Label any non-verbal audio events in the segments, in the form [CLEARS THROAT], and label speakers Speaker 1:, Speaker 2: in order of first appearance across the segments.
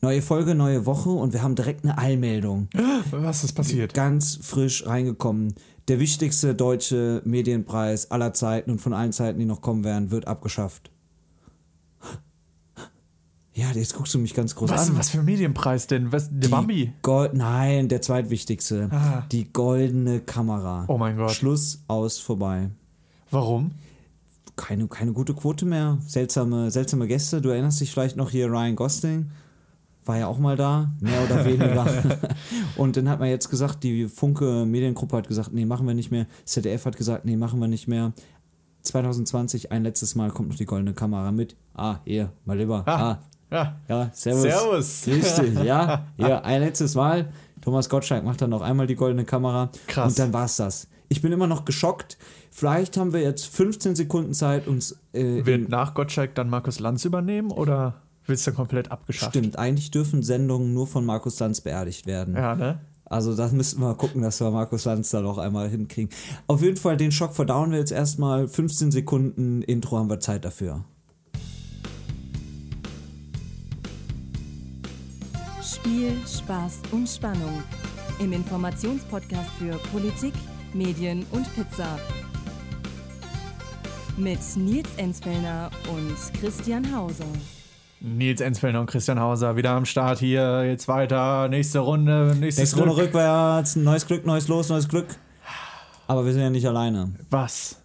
Speaker 1: Neue Folge, neue Woche und wir haben direkt eine Eilmeldung. [GASPS]
Speaker 2: Was ist passiert?
Speaker 1: Ganz frisch reingekommen. Der wichtigste deutsche Medienpreis aller Zeiten und von allen Zeiten, die noch kommen werden, wird abgeschafft. [GASPS] Ja, jetzt guckst du mich ganz groß
Speaker 2: Was,
Speaker 1: an.
Speaker 2: was für ein Medienpreis denn? Was, der
Speaker 1: Die
Speaker 2: Bambi?
Speaker 1: Gold, nein, der zweitwichtigste.
Speaker 2: Ah.
Speaker 1: Die goldene Kamera.
Speaker 2: Oh mein Gott.
Speaker 1: Schluss, aus, vorbei.
Speaker 2: Warum?
Speaker 1: Keine, keine gute Quote mehr. Seltsame, seltsame Gäste. Du erinnerst dich vielleicht noch hier Ryan Gosling. War ja auch mal da, mehr oder weniger. [LAUGHS] Und dann hat man jetzt gesagt, die Funke Mediengruppe hat gesagt, nee, machen wir nicht mehr. ZDF hat gesagt, nee, machen wir nicht mehr. 2020, ein letztes Mal kommt noch die goldene Kamera mit. Ah, hier, mal lieber.
Speaker 2: Ah.
Speaker 1: Ah,
Speaker 2: Ja.
Speaker 1: ja, servus.
Speaker 2: Servus.
Speaker 1: Richtig, ja. [LAUGHS] Ja, ein letztes Mal. Thomas Gottschalk macht dann noch einmal die goldene Kamera.
Speaker 2: Krass.
Speaker 1: Und dann war's das. Ich bin immer noch geschockt. Vielleicht haben wir jetzt 15 Sekunden Zeit, uns. Äh,
Speaker 2: Wird nach Gottschalk dann Markus Lanz übernehmen oder wird es dann komplett abgeschafft?
Speaker 1: Stimmt, eigentlich dürfen Sendungen nur von Markus Lanz beerdigt werden.
Speaker 2: Ja, ne?
Speaker 1: Also da müssten wir gucken, dass wir Markus Lanz da noch einmal hinkriegen. Auf jeden Fall, den Schock verdauen wir jetzt erstmal. 15 Sekunden Intro haben wir Zeit dafür.
Speaker 3: Spiel, Spaß und Spannung. Im Informationspodcast für Politik, Medien und Pizza. Mit Nils Enzfellner und Christian Hauser.
Speaker 2: Nils Enzfellner und Christian Hauser wieder am Start hier. Jetzt weiter. Nächste Runde. Nächstes
Speaker 1: Nächste Runde
Speaker 2: Glück.
Speaker 1: rückwärts. Neues Glück, neues Los, neues Glück. Aber wir sind ja nicht alleine.
Speaker 2: Was?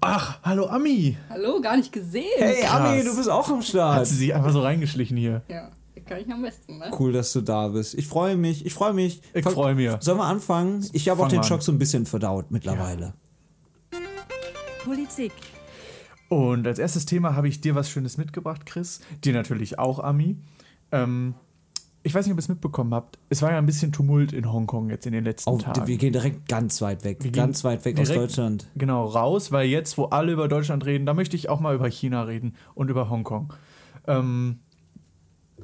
Speaker 2: Ach, hallo Ami.
Speaker 4: Hallo, gar nicht gesehen.
Speaker 1: Hey,
Speaker 2: Krass.
Speaker 1: Ami, du bist auch am
Speaker 2: Hat
Speaker 1: Start.
Speaker 2: sie sich einfach so reingeschlichen hier.
Speaker 4: Ja, kann ich am besten, ne?
Speaker 1: Cool, dass du da bist. Ich freue mich, ich freue mich.
Speaker 2: Ich
Speaker 1: Fang-
Speaker 2: freu mich.
Speaker 1: Sollen wir anfangen? Ich habe auch
Speaker 2: Fang
Speaker 1: den
Speaker 2: an.
Speaker 1: Schock so ein bisschen verdaut mittlerweile.
Speaker 3: Politik.
Speaker 2: Und als erstes Thema habe ich dir was Schönes mitgebracht, Chris. Dir natürlich auch, Ami. Ähm, ich weiß nicht, ob ihr es mitbekommen habt. Es war ja ein bisschen Tumult in Hongkong jetzt in den letzten
Speaker 1: Auf,
Speaker 2: Tagen.
Speaker 1: wir gehen direkt ganz weit weg.
Speaker 2: Wir
Speaker 1: ganz weit weg aus Deutschland.
Speaker 2: Genau, raus, weil jetzt, wo alle über Deutschland reden, da möchte ich auch mal über China reden und über Hongkong. Ähm,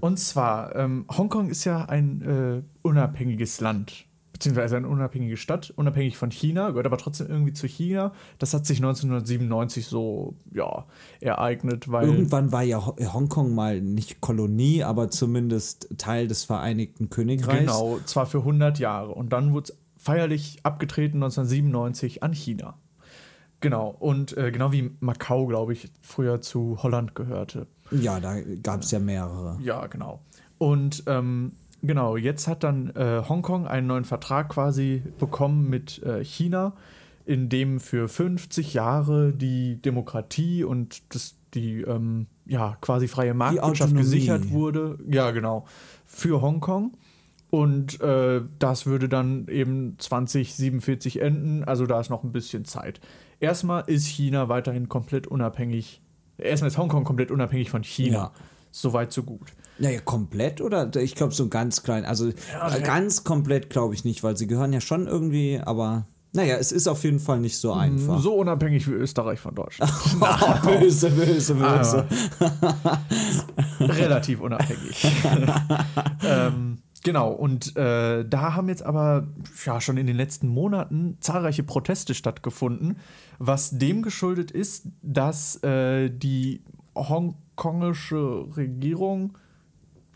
Speaker 2: und zwar, ähm, Hongkong ist ja ein äh, unabhängiges Land, beziehungsweise eine unabhängige Stadt, unabhängig von China, gehört aber trotzdem irgendwie zu China. Das hat sich 1997 so, ja, ereignet, weil.
Speaker 1: Irgendwann war ja Ho- Hongkong mal nicht Kolonie, aber zumindest Teil des Vereinigten Königreichs.
Speaker 2: Genau, zwar für 100 Jahre. Und dann wurde es feierlich abgetreten 1997 an China. Genau, und äh, genau wie Macau, glaube ich, früher zu Holland gehörte.
Speaker 1: Ja, da gab es ja mehrere.
Speaker 2: Ja, genau. Und ähm, genau, jetzt hat dann äh, Hongkong einen neuen Vertrag quasi bekommen mit äh, China, in dem für 50 Jahre die Demokratie und das, die ähm, ja, quasi freie Marktwirtschaft gesichert wurde. Ja, genau. Für Hongkong. Und äh, das würde dann eben 2047 enden, also da ist noch ein bisschen Zeit. Erstmal ist China weiterhin komplett unabhängig. Erstmal ist Hongkong komplett unabhängig von China.
Speaker 1: Ja.
Speaker 2: Soweit, so gut.
Speaker 1: Naja, komplett oder? Ich glaube so ganz klein. Also
Speaker 2: Ja,
Speaker 1: äh, ganz komplett glaube ich nicht, weil sie gehören ja schon irgendwie, aber naja, es ist auf jeden Fall nicht so einfach.
Speaker 2: So unabhängig wie Österreich von Deutschland.
Speaker 1: Oh, [LAUGHS] böse, böse, böse.
Speaker 2: Relativ unabhängig. [LAUGHS] ähm, genau, und äh, da haben jetzt aber ja, schon in den letzten Monaten zahlreiche Proteste stattgefunden, was dem geschuldet ist, dass äh, die hongkongische Regierung,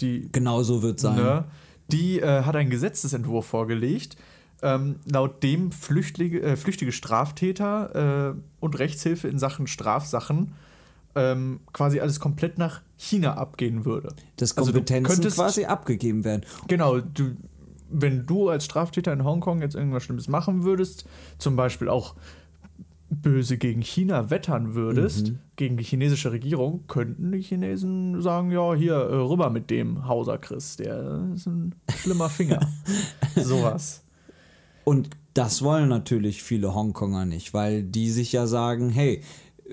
Speaker 2: die
Speaker 1: Genau so wird sein.
Speaker 2: Ne? Die äh, hat einen Gesetzesentwurf vorgelegt, ähm, laut dem Flüchtlinge, äh, flüchtige Straftäter äh, und Rechtshilfe in Sachen Strafsachen ähm, quasi alles komplett nach China abgehen würde.
Speaker 1: Dass
Speaker 2: Also
Speaker 1: Kompetenzen
Speaker 2: könntest-
Speaker 1: quasi abgegeben werden.
Speaker 2: Genau, du, wenn du als Straftäter in Hongkong jetzt irgendwas Schlimmes machen würdest, zum Beispiel auch böse gegen China wettern würdest,
Speaker 1: Mhm.
Speaker 2: gegen die chinesische Regierung, könnten die Chinesen sagen, ja, hier, äh, rüber mit dem Hauser Chris, der ist ein schlimmer Finger. [LAUGHS] Sowas.
Speaker 1: Und das wollen natürlich viele Hongkonger nicht, weil die sich ja sagen, hey,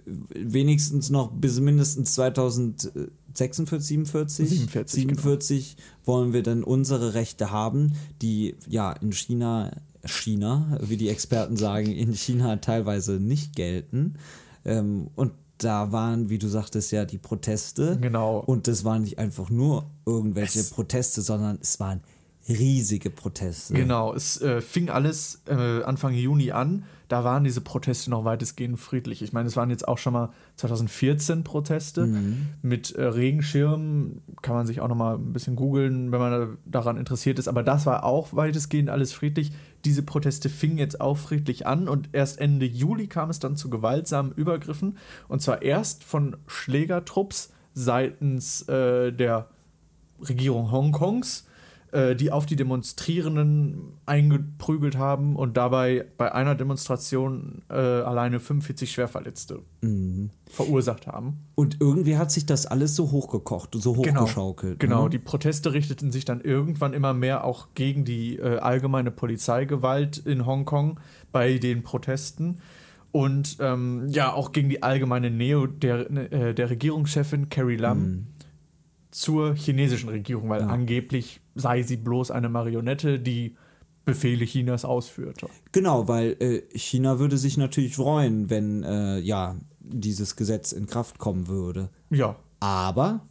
Speaker 1: wenigstens noch bis mindestens 2046, 47,
Speaker 2: 47,
Speaker 1: 47 wollen wir dann unsere Rechte haben, die ja in China, China, wie die Experten sagen, in China teilweise nicht gelten. Ähm, und da waren, wie du sagtest, ja die Proteste.
Speaker 2: Genau.
Speaker 1: Und das waren nicht einfach nur irgendwelche
Speaker 2: Es-
Speaker 1: Proteste, sondern es waren riesige Proteste.
Speaker 2: Genau, es äh, fing alles äh, Anfang Juni an. Da waren diese Proteste noch weitestgehend friedlich. Ich meine, es waren jetzt auch schon mal 2014 Proteste mit äh, Regenschirmen. Kann man sich auch noch mal ein bisschen googeln, wenn man da- daran interessiert ist. Aber das war auch weitestgehend alles friedlich. Diese Proteste fingen jetzt auch friedlich an und erst Ende Juli kam es dann zu gewaltsamen Übergriffen. Und zwar erst von Schlägertrupps seitens äh, der Regierung Hongkongs, äh, die auf die Demonstrierenden eingeprügelt haben und dabei bei einer Demonstration äh, alleine 45 Schwerverletzte
Speaker 1: Mhm.
Speaker 2: verursacht haben.
Speaker 1: Und irgendwie hat sich das alles so hochgekocht, so hochgeschaukelt.
Speaker 2: Genau,
Speaker 1: ne?
Speaker 2: die Proteste richteten sich dann irgendwann immer mehr auch gegen die äh, allgemeine Polizeigewalt in Hongkong bei den Protesten und ähm, ja auch gegen die allgemeine Nähe der, äh, der Regierungschefin Carrie Lam zur chinesischen Regierung, weil
Speaker 1: Ja.
Speaker 2: angeblich sei sie bloß eine Marionette, die Befehle Chinas ausführte.
Speaker 1: Genau, weil äh, China würde sich natürlich freuen, wenn äh, ja dieses Gesetz in Kraft kommen würde.
Speaker 2: Ja,
Speaker 1: Aber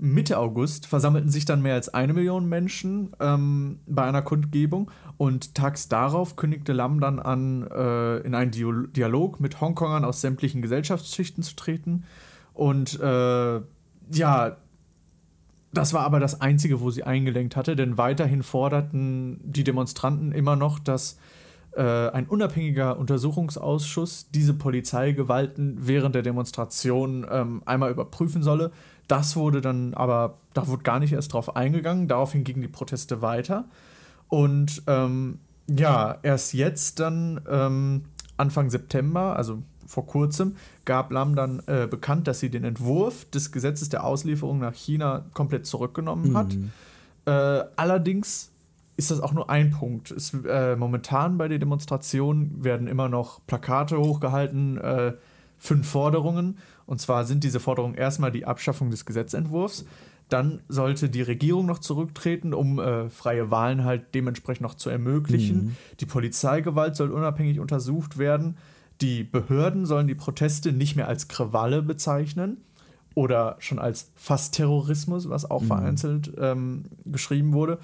Speaker 2: Mitte August versammelten sich dann mehr als eine Million Menschen ähm, bei einer Kundgebung und tags darauf kündigte Lam dann an, äh, in einen Dio Dialog mit Hongkongern aus sämtlichen Gesellschaftsschichten zu treten. Und äh, ja, das war aber das Einzige, wo sie eingelenkt hatte, denn weiterhin forderten die Demonstranten immer noch, dass äh, ein unabhängiger Untersuchungsausschuss diese Polizeigewalten während der Demonstration ähm, einmal überprüfen solle. Das wurde dann aber, da wurde gar nicht erst drauf eingegangen. Daraufhin gingen die Proteste weiter. Und ähm, ja, erst jetzt dann ähm, Anfang September, also vor kurzem, gab Lam dann äh, bekannt, dass sie den Entwurf des Gesetzes der Auslieferung nach China komplett zurückgenommen hat. Äh, allerdings ist das auch nur ein Punkt. Es, äh, momentan bei den Demonstrationen werden immer noch Plakate hochgehalten, äh, fünf Forderungen. Und zwar sind diese Forderungen erstmal die Abschaffung des Gesetzentwurfs. Dann sollte die Regierung noch zurücktreten, um äh, freie Wahlen halt dementsprechend noch zu ermöglichen. Die Polizeigewalt soll unabhängig untersucht werden. Die Behörden sollen die Proteste nicht mehr als Krawalle bezeichnen oder schon als Fast-Terrorismus, was auch vereinzelt ähm, geschrieben wurde.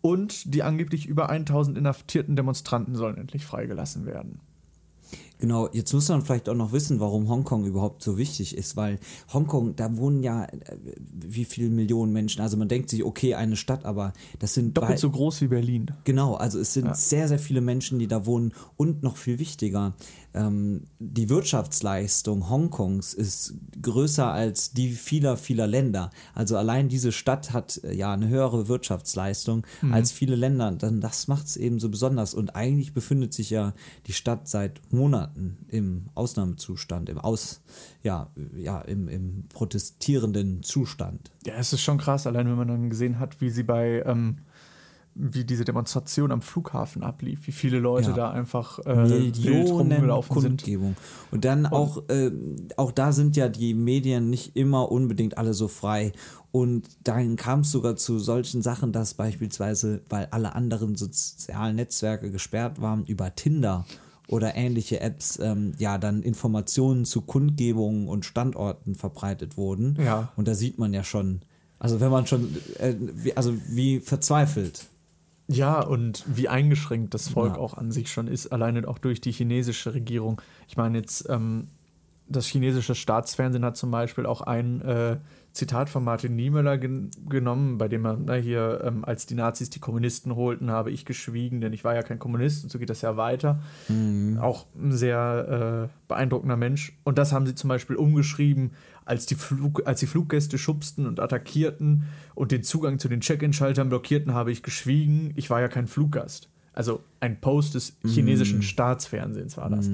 Speaker 2: Und die angeblich über 1000 inhaftierten Demonstranten sollen endlich freigelassen werden.
Speaker 1: Genau, jetzt muss man vielleicht auch noch wissen, warum Hongkong überhaupt so wichtig ist, weil Hongkong, da wohnen ja äh, wie viele Millionen Menschen. Also man denkt sich, okay, eine Stadt, aber das sind
Speaker 2: Doppelt so groß wie Berlin.
Speaker 1: Genau, also es sind
Speaker 2: Ja.
Speaker 1: sehr, sehr viele Menschen, die da wohnen und noch viel wichtiger, ähm, die Wirtschaftsleistung Hongkongs ist größer als die vieler, vieler Länder. Also allein diese Stadt hat äh, ja eine höhere Wirtschaftsleistung als viele Länder. Dann das macht es eben so besonders. Und eigentlich befindet sich ja die Stadt seit Monaten im Ausnahmezustand, im Aus, ja, ja, im, im protestierenden Zustand.
Speaker 2: Ja, es ist schon krass, allein wenn man dann gesehen hat, wie sie bei, ähm, wie diese Demonstration am Flughafen ablief, wie viele Leute
Speaker 1: Ja.
Speaker 2: da einfach äh,
Speaker 1: Millionen
Speaker 2: rumgelaufen sind.
Speaker 1: Kundgebung. Und dann auch, äh, auch da sind ja die Medien nicht immer unbedingt alle so frei. Und dann kam es sogar zu solchen Sachen, dass beispielsweise, weil alle anderen sozialen Netzwerke gesperrt waren, über Tinder oder ähnliche Apps, ähm, ja, dann Informationen zu Kundgebungen und Standorten verbreitet wurden.
Speaker 2: Ja.
Speaker 1: Und da sieht man ja schon, also wenn man schon, äh, wie, also wie verzweifelt.
Speaker 2: Ja, und wie eingeschränkt das Volk
Speaker 1: Ja.
Speaker 2: auch an sich schon ist, alleine auch durch die chinesische Regierung. Ich meine jetzt, ähm, das chinesische Staatsfernsehen hat zum Beispiel auch ein äh, Zitat von Martin Niemöller gen genommen, bei dem er na, hier, ähm, als die Nazis die Kommunisten holten, habe ich geschwiegen, denn ich war ja kein Kommunist und so geht das ja weiter. Auch ein sehr äh, beeindruckender Mensch. Und das haben sie zum Beispiel umgeschrieben, als die, Flug als die Fluggäste schubsten und attackierten und den Zugang zu den Check-in-Schaltern blockierten, habe ich geschwiegen. Ich war ja kein Fluggast. Also ein Post des chinesischen Staatsfernsehens war das.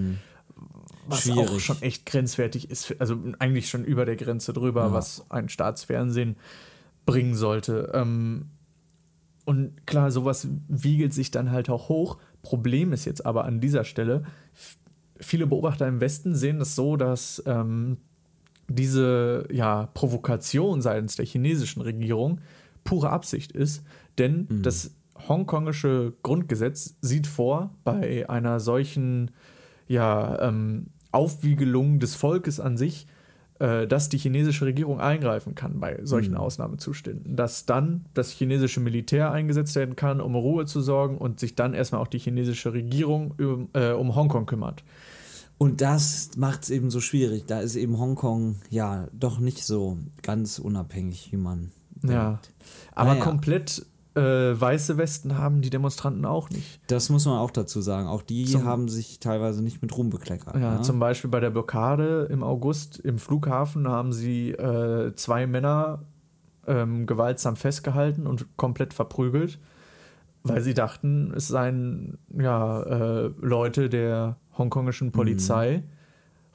Speaker 2: Was auch
Speaker 1: Schwierig.
Speaker 2: schon echt grenzwertig ist, also eigentlich schon über der Grenze drüber,
Speaker 1: Ja.
Speaker 2: was ein Staatsfernsehen bringen sollte. Ähm, und klar, sowas wiegelt sich dann halt auch hoch. Problem ist jetzt aber an dieser Stelle, viele Beobachter im Westen sehen das so, dass ähm, diese ja, Provokation seitens der chinesischen Regierung pure Absicht ist, denn das hongkongische Grundgesetz sieht vor, bei einer solchen ja, ähm, Aufwiegelung des Volkes an sich äh, dass die chinesische Regierung eingreifen kann bei solchen
Speaker 1: Mhm.
Speaker 2: Ausnahmezuständen. Dass dann das chinesische Militär eingesetzt werden kann, um Ruhe zu sorgen und sich dann erstmal auch die chinesische Regierung um, äh, um Hongkong kümmert.
Speaker 1: Und das macht es eben so schwierig. Da ist eben Hongkong ja doch nicht so ganz unabhängig, wie man
Speaker 2: Ja.
Speaker 1: denkt.
Speaker 2: Aber
Speaker 1: Naja.
Speaker 2: komplett äh, weiße Westen haben die Demonstranten auch nicht.
Speaker 1: Das muss man auch dazu sagen. Auch die
Speaker 2: Zum-
Speaker 1: haben sich teilweise nicht mit Ruhm bekleckert.
Speaker 2: Ja,
Speaker 1: ne?
Speaker 2: zum Beispiel bei der Blockade im August im Flughafen haben sie äh, zwei Männer ähm, gewaltsam festgehalten und komplett verprügelt, weil sie dachten, es seien ja äh, Leute der hongkongischen Polizei,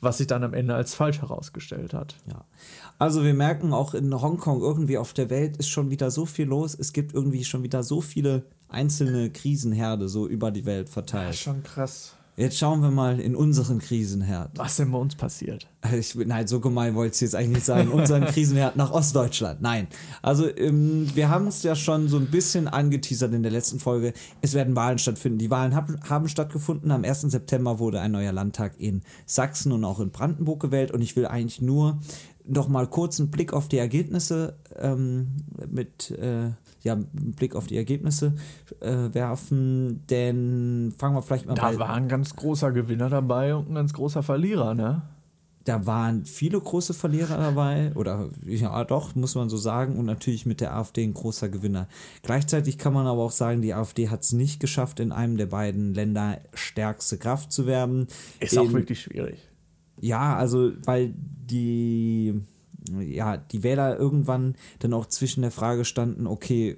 Speaker 2: was sich dann am Ende als falsch herausgestellt hat.
Speaker 1: Ja. Also wir merken auch in Hongkong irgendwie auf der Welt ist schon wieder so viel los. Es gibt irgendwie schon wieder so viele einzelne Krisenherde so über die Welt verteilt.
Speaker 2: schon krass.
Speaker 1: Jetzt schauen wir mal in unseren Krisenherd.
Speaker 2: Was denn bei uns passiert?
Speaker 1: Also Ich, nein, so gemein wollte ich jetzt eigentlich nicht sagen. Unseren Krisenherd nach Ostdeutschland. Nein. Also ähm, wir haben es ja schon so ein bisschen angeteasert in der letzten Folge. Es werden Wahlen stattfinden. Die Wahlen hab, haben stattgefunden. Am 1. September wurde ein neuer Landtag in Sachsen und auch in Brandenburg gewählt. Und ich will eigentlich nur noch mal kurz einen Blick auf die Ergebnisse ähm, mit äh, ja, einen Blick auf die Ergebnisse äh, werfen. Denn fangen wir vielleicht mal
Speaker 2: Da
Speaker 1: bei
Speaker 2: war ein ganz großer Gewinner dabei und ein ganz großer Verlierer, ne?
Speaker 1: da waren viele große Verlierer dabei, oder ja doch, muss man so sagen, und natürlich mit der AfD ein großer Gewinner. Gleichzeitig kann man aber auch sagen, die AfD hat es nicht geschafft, in einem der beiden Länder stärkste Kraft zu werden.
Speaker 2: Ist auch
Speaker 1: in,
Speaker 2: wirklich schwierig.
Speaker 1: Ja, also, weil die, ja, die Wähler irgendwann dann auch zwischen der Frage standen, okay,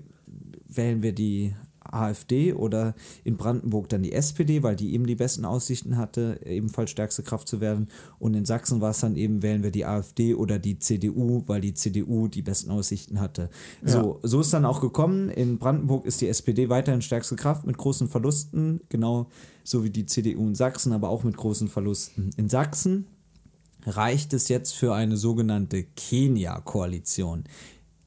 Speaker 1: wählen wir die AfD oder in Brandenburg dann die SPD, weil die eben die besten Aussichten hatte, ebenfalls stärkste Kraft zu werden. Und in Sachsen war es dann eben, wählen wir die AfD oder die CDU, weil die CDU die besten Aussichten hatte. So, so ist dann auch gekommen. In Brandenburg ist die SPD weiterhin stärkste Kraft mit großen Verlusten, genau so wie die CDU in Sachsen, aber auch mit großen Verlusten. In Sachsen reicht es jetzt für eine sogenannte Kenia-Koalition.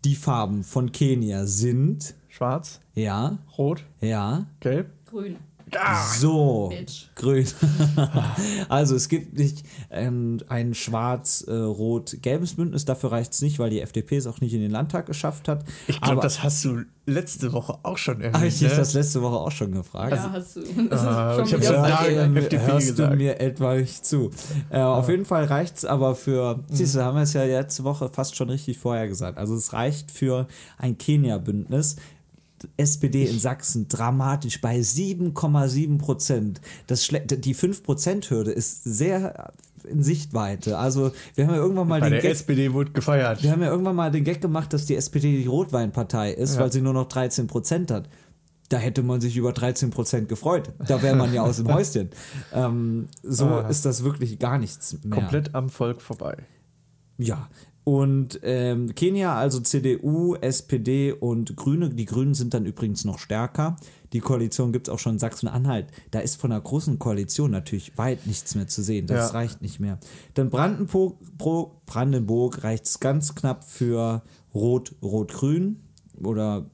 Speaker 1: Die Farben von Kenia sind,
Speaker 2: Schwarz,
Speaker 1: ja,
Speaker 2: rot,
Speaker 1: ja,
Speaker 2: gelb.
Speaker 4: Grün.
Speaker 1: So,
Speaker 4: Bitch.
Speaker 1: grün. [LAUGHS] also es gibt nicht ähm, ein schwarz-rot-gelbes Bündnis, dafür reicht es nicht, weil die FDP es auch nicht in den Landtag geschafft hat.
Speaker 2: Ich glaube,
Speaker 1: Aber-
Speaker 2: das hast du letzte Woche auch schon erwähnt.
Speaker 1: Habe ich dich
Speaker 2: ne?
Speaker 1: das letzte Woche auch schon gefragt?
Speaker 4: Ja, hast du. Das
Speaker 2: Ah,
Speaker 4: ist
Speaker 2: ich
Speaker 4: schon
Speaker 2: sagen-
Speaker 1: ähm,
Speaker 2: FDP
Speaker 1: hörst du
Speaker 2: gesagt.
Speaker 1: mir etwa nicht zu. Äh, Auf jeden Fall reicht es aber für, siehst du, haben wir es ja letzte Woche fast schon richtig vorher gesagt. Also es reicht für ein Kenia-Bündnis. SPD in Sachsen dramatisch bei 7,7 Prozent. Das Die 5-Prozent-Hürde ist sehr in Sichtweite. Also wir haben ja irgendwann mal
Speaker 2: Bei
Speaker 1: den
Speaker 2: der
Speaker 1: Gag,
Speaker 2: SPD wurde gefeiert.
Speaker 1: wir haben ja irgendwann mal den Gag gemacht, dass die SPD die Rotweinpartei ist,
Speaker 2: Ja.
Speaker 1: weil sie nur noch 13 Prozent hat. Da hätte man sich über 13 Prozent gefreut. Da wäre man ja aus dem [LAUGHS] Häuschen. Ähm, so
Speaker 2: Ah.
Speaker 1: ist das wirklich gar nichts mehr.
Speaker 2: Komplett am Volk vorbei.
Speaker 1: Ja. Und ähm, Kenia, also CDU, SPD und Grüne. Die Grünen sind dann übrigens noch stärker. Die Koalition gibt es auch schon in Sachsen-Anhalt. Da ist von einer großen Koalition natürlich weit nichts mehr zu sehen. Das
Speaker 2: Ja.
Speaker 1: reicht nicht mehr. Dann Brandenburg, Brandenburg reicht es ganz knapp für Rot-Rot-Grün oder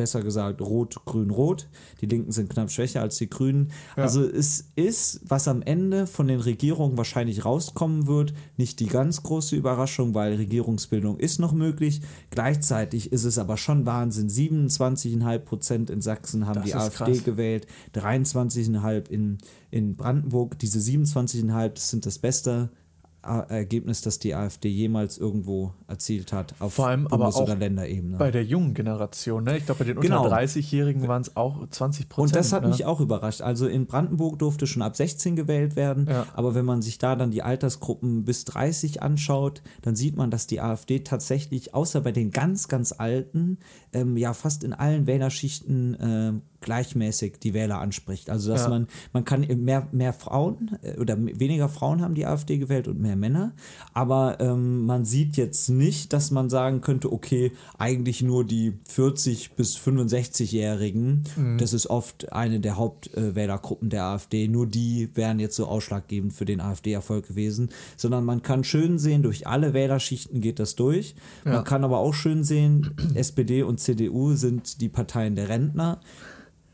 Speaker 1: besser gesagt Rot-Grün-Rot. Die Linken sind knapp schwächer als die Grünen.
Speaker 2: Ja.
Speaker 1: Also es ist, was am Ende von den Regierungen wahrscheinlich rauskommen wird, nicht die ganz große Überraschung, weil Regierungsbildung ist noch möglich. Gleichzeitig ist es aber schon Wahnsinn. 27,5 Prozent in Sachsen haben
Speaker 2: Das
Speaker 1: die AfD
Speaker 2: krass.
Speaker 1: gewählt, 23,5 in, in Brandenburg. Diese 27,5 das sind das beste Ergebnis, das die AfD jemals irgendwo erzielt hat, auf
Speaker 2: Vor allem aber
Speaker 1: Bundes-
Speaker 2: auch
Speaker 1: oder Länderebene.
Speaker 2: Bei der jungen Generation, ne? Ich glaube, bei den
Speaker 1: Genau.
Speaker 2: unter 30-Jährigen waren es auch 20 Prozent.
Speaker 1: Und das hat
Speaker 2: ne?
Speaker 1: mich auch überrascht. Also in Brandenburg durfte schon ab 16 gewählt werden,
Speaker 2: Ja.
Speaker 1: aber wenn man sich da dann die Altersgruppen bis 30 anschaut, dann sieht man, dass die AfD tatsächlich, außer bei den ganz, ganz Alten, ähm, ja fast in allen Wählerschichten ähm, gleichmäßig die Wähler anspricht. Also dass
Speaker 2: Ja.
Speaker 1: man, man kann mehr, mehr Frauen äh, oder weniger Frauen haben die AfD gewählt und mehr Männer, aber ähm, man sieht jetzt nicht, dass man sagen könnte, okay, eigentlich nur die 40 bis 65-Jährigen, das ist oft eine der Hauptwählergruppen der AfD, nur die wären jetzt so ausschlaggebend für den AfD-Erfolg gewesen, sondern man kann schön sehen, durch alle Wählerschichten geht das durch.
Speaker 2: Ja.
Speaker 1: Man kann aber auch schön sehen, [CLEARS THROAT] SPD und CDU sind die Parteien der Rentner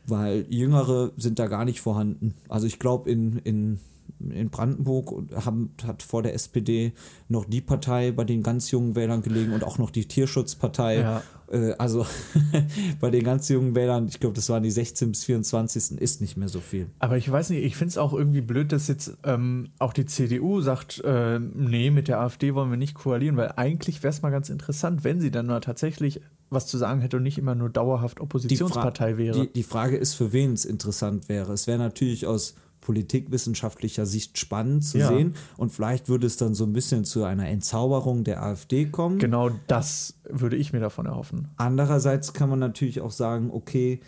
Speaker 1: weil Jüngere sind da gar nicht vorhanden. Also ich glaube, in, in in Brandenburg haben, hat vor der SPD noch die Partei bei den ganz jungen Wählern gelegen und auch noch die Tierschutzpartei.
Speaker 2: Ja.
Speaker 1: Äh, also [LAUGHS] bei den ganz jungen Wählern, ich glaube, das waren die 16 bis 24. ist nicht mehr so viel.
Speaker 2: Aber ich weiß nicht, ich finde es auch irgendwie blöd, dass jetzt ähm, auch die CDU sagt, äh, nee, mit der AfD wollen wir nicht koalieren, weil eigentlich wäre es mal ganz interessant, wenn sie dann mal tatsächlich was zu sagen hätte und nicht immer nur dauerhaft
Speaker 1: Die,
Speaker 2: Oppositionspartei wäre.
Speaker 1: die, die Frage ist, für wen es interessant wäre. Es wäre natürlich aus politikwissenschaftlicher Sicht spannend zu
Speaker 2: Ja.
Speaker 1: sehen und vielleicht würde es dann so ein bisschen zu einer Entzauberung der AfD kommen.
Speaker 2: genau das würde ich mir davon erhoffen.
Speaker 1: Andererseits kann man natürlich auch sagen, okay,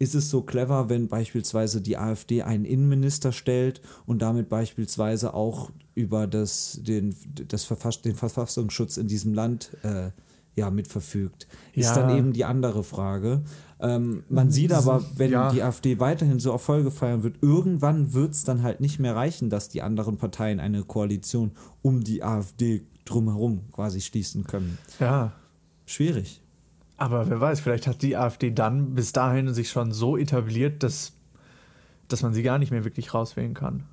Speaker 1: ist es so clever, wenn beispielsweise die AfD einen Innenminister stellt und damit beispielsweise auch über das, den, das Verfass, den Verfassungsschutz in diesem Land äh, ja, mitverfügt? Ist
Speaker 2: Ja.
Speaker 1: dann eben die andere Frage. Ähm, man sieht aber, wenn
Speaker 2: Ja.
Speaker 1: die AfD weiterhin so Erfolge feiern wird, irgendwann wird es dann halt nicht mehr reichen, dass die anderen Parteien eine Koalition um die AfD drumherum quasi schließen können.
Speaker 2: Ja.
Speaker 1: Schwierig.
Speaker 2: Aber wer weiß, vielleicht hat die AfD dann bis dahin sich schon so etabliert, dass, dass man sie gar nicht mehr wirklich rauswählen kann.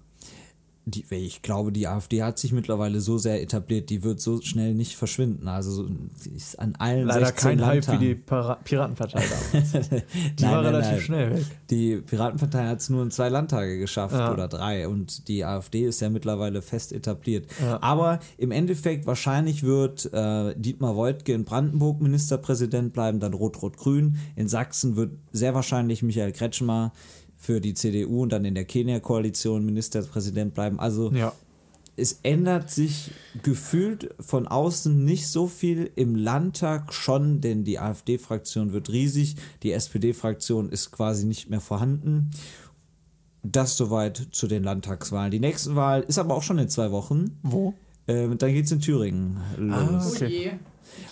Speaker 1: Die, ich glaube, die AfD hat sich mittlerweile so sehr etabliert, die wird so schnell nicht verschwinden. Also ist an allen
Speaker 2: Leider
Speaker 1: 16
Speaker 2: kein Hype wie
Speaker 1: Landtagen.
Speaker 2: die Para Piratenpartei [LAUGHS] damals. Die
Speaker 1: Nein,
Speaker 2: war
Speaker 1: nein,
Speaker 2: relativ
Speaker 1: nein.
Speaker 2: schnell weg.
Speaker 1: Die Piratenpartei hat es nur in zwei Landtage geschafft
Speaker 2: Ja.
Speaker 1: oder drei und die AfD ist ja mittlerweile fest etabliert.
Speaker 2: Ja.
Speaker 1: Aber im Endeffekt wahrscheinlich wird äh, Dietmar Woidke in Brandenburg Ministerpräsident bleiben, dann Rot-Rot-Grün. In Sachsen wird sehr wahrscheinlich Michael Kretschmer für die CDU und dann in der Kenia-Koalition Ministerpräsident bleiben. Also
Speaker 2: Ja.
Speaker 1: es ändert sich gefühlt von außen nicht so viel im Landtag schon, denn die AfD-Fraktion wird riesig, die SPD-Fraktion ist quasi nicht mehr vorhanden. Das soweit zu den Landtagswahlen. Die nächste Wahl ist aber auch schon in zwei Wochen.
Speaker 2: Wo?
Speaker 1: Ähm, dann geht es in Thüringen los.
Speaker 2: Ah,
Speaker 4: Oh
Speaker 2: Okay.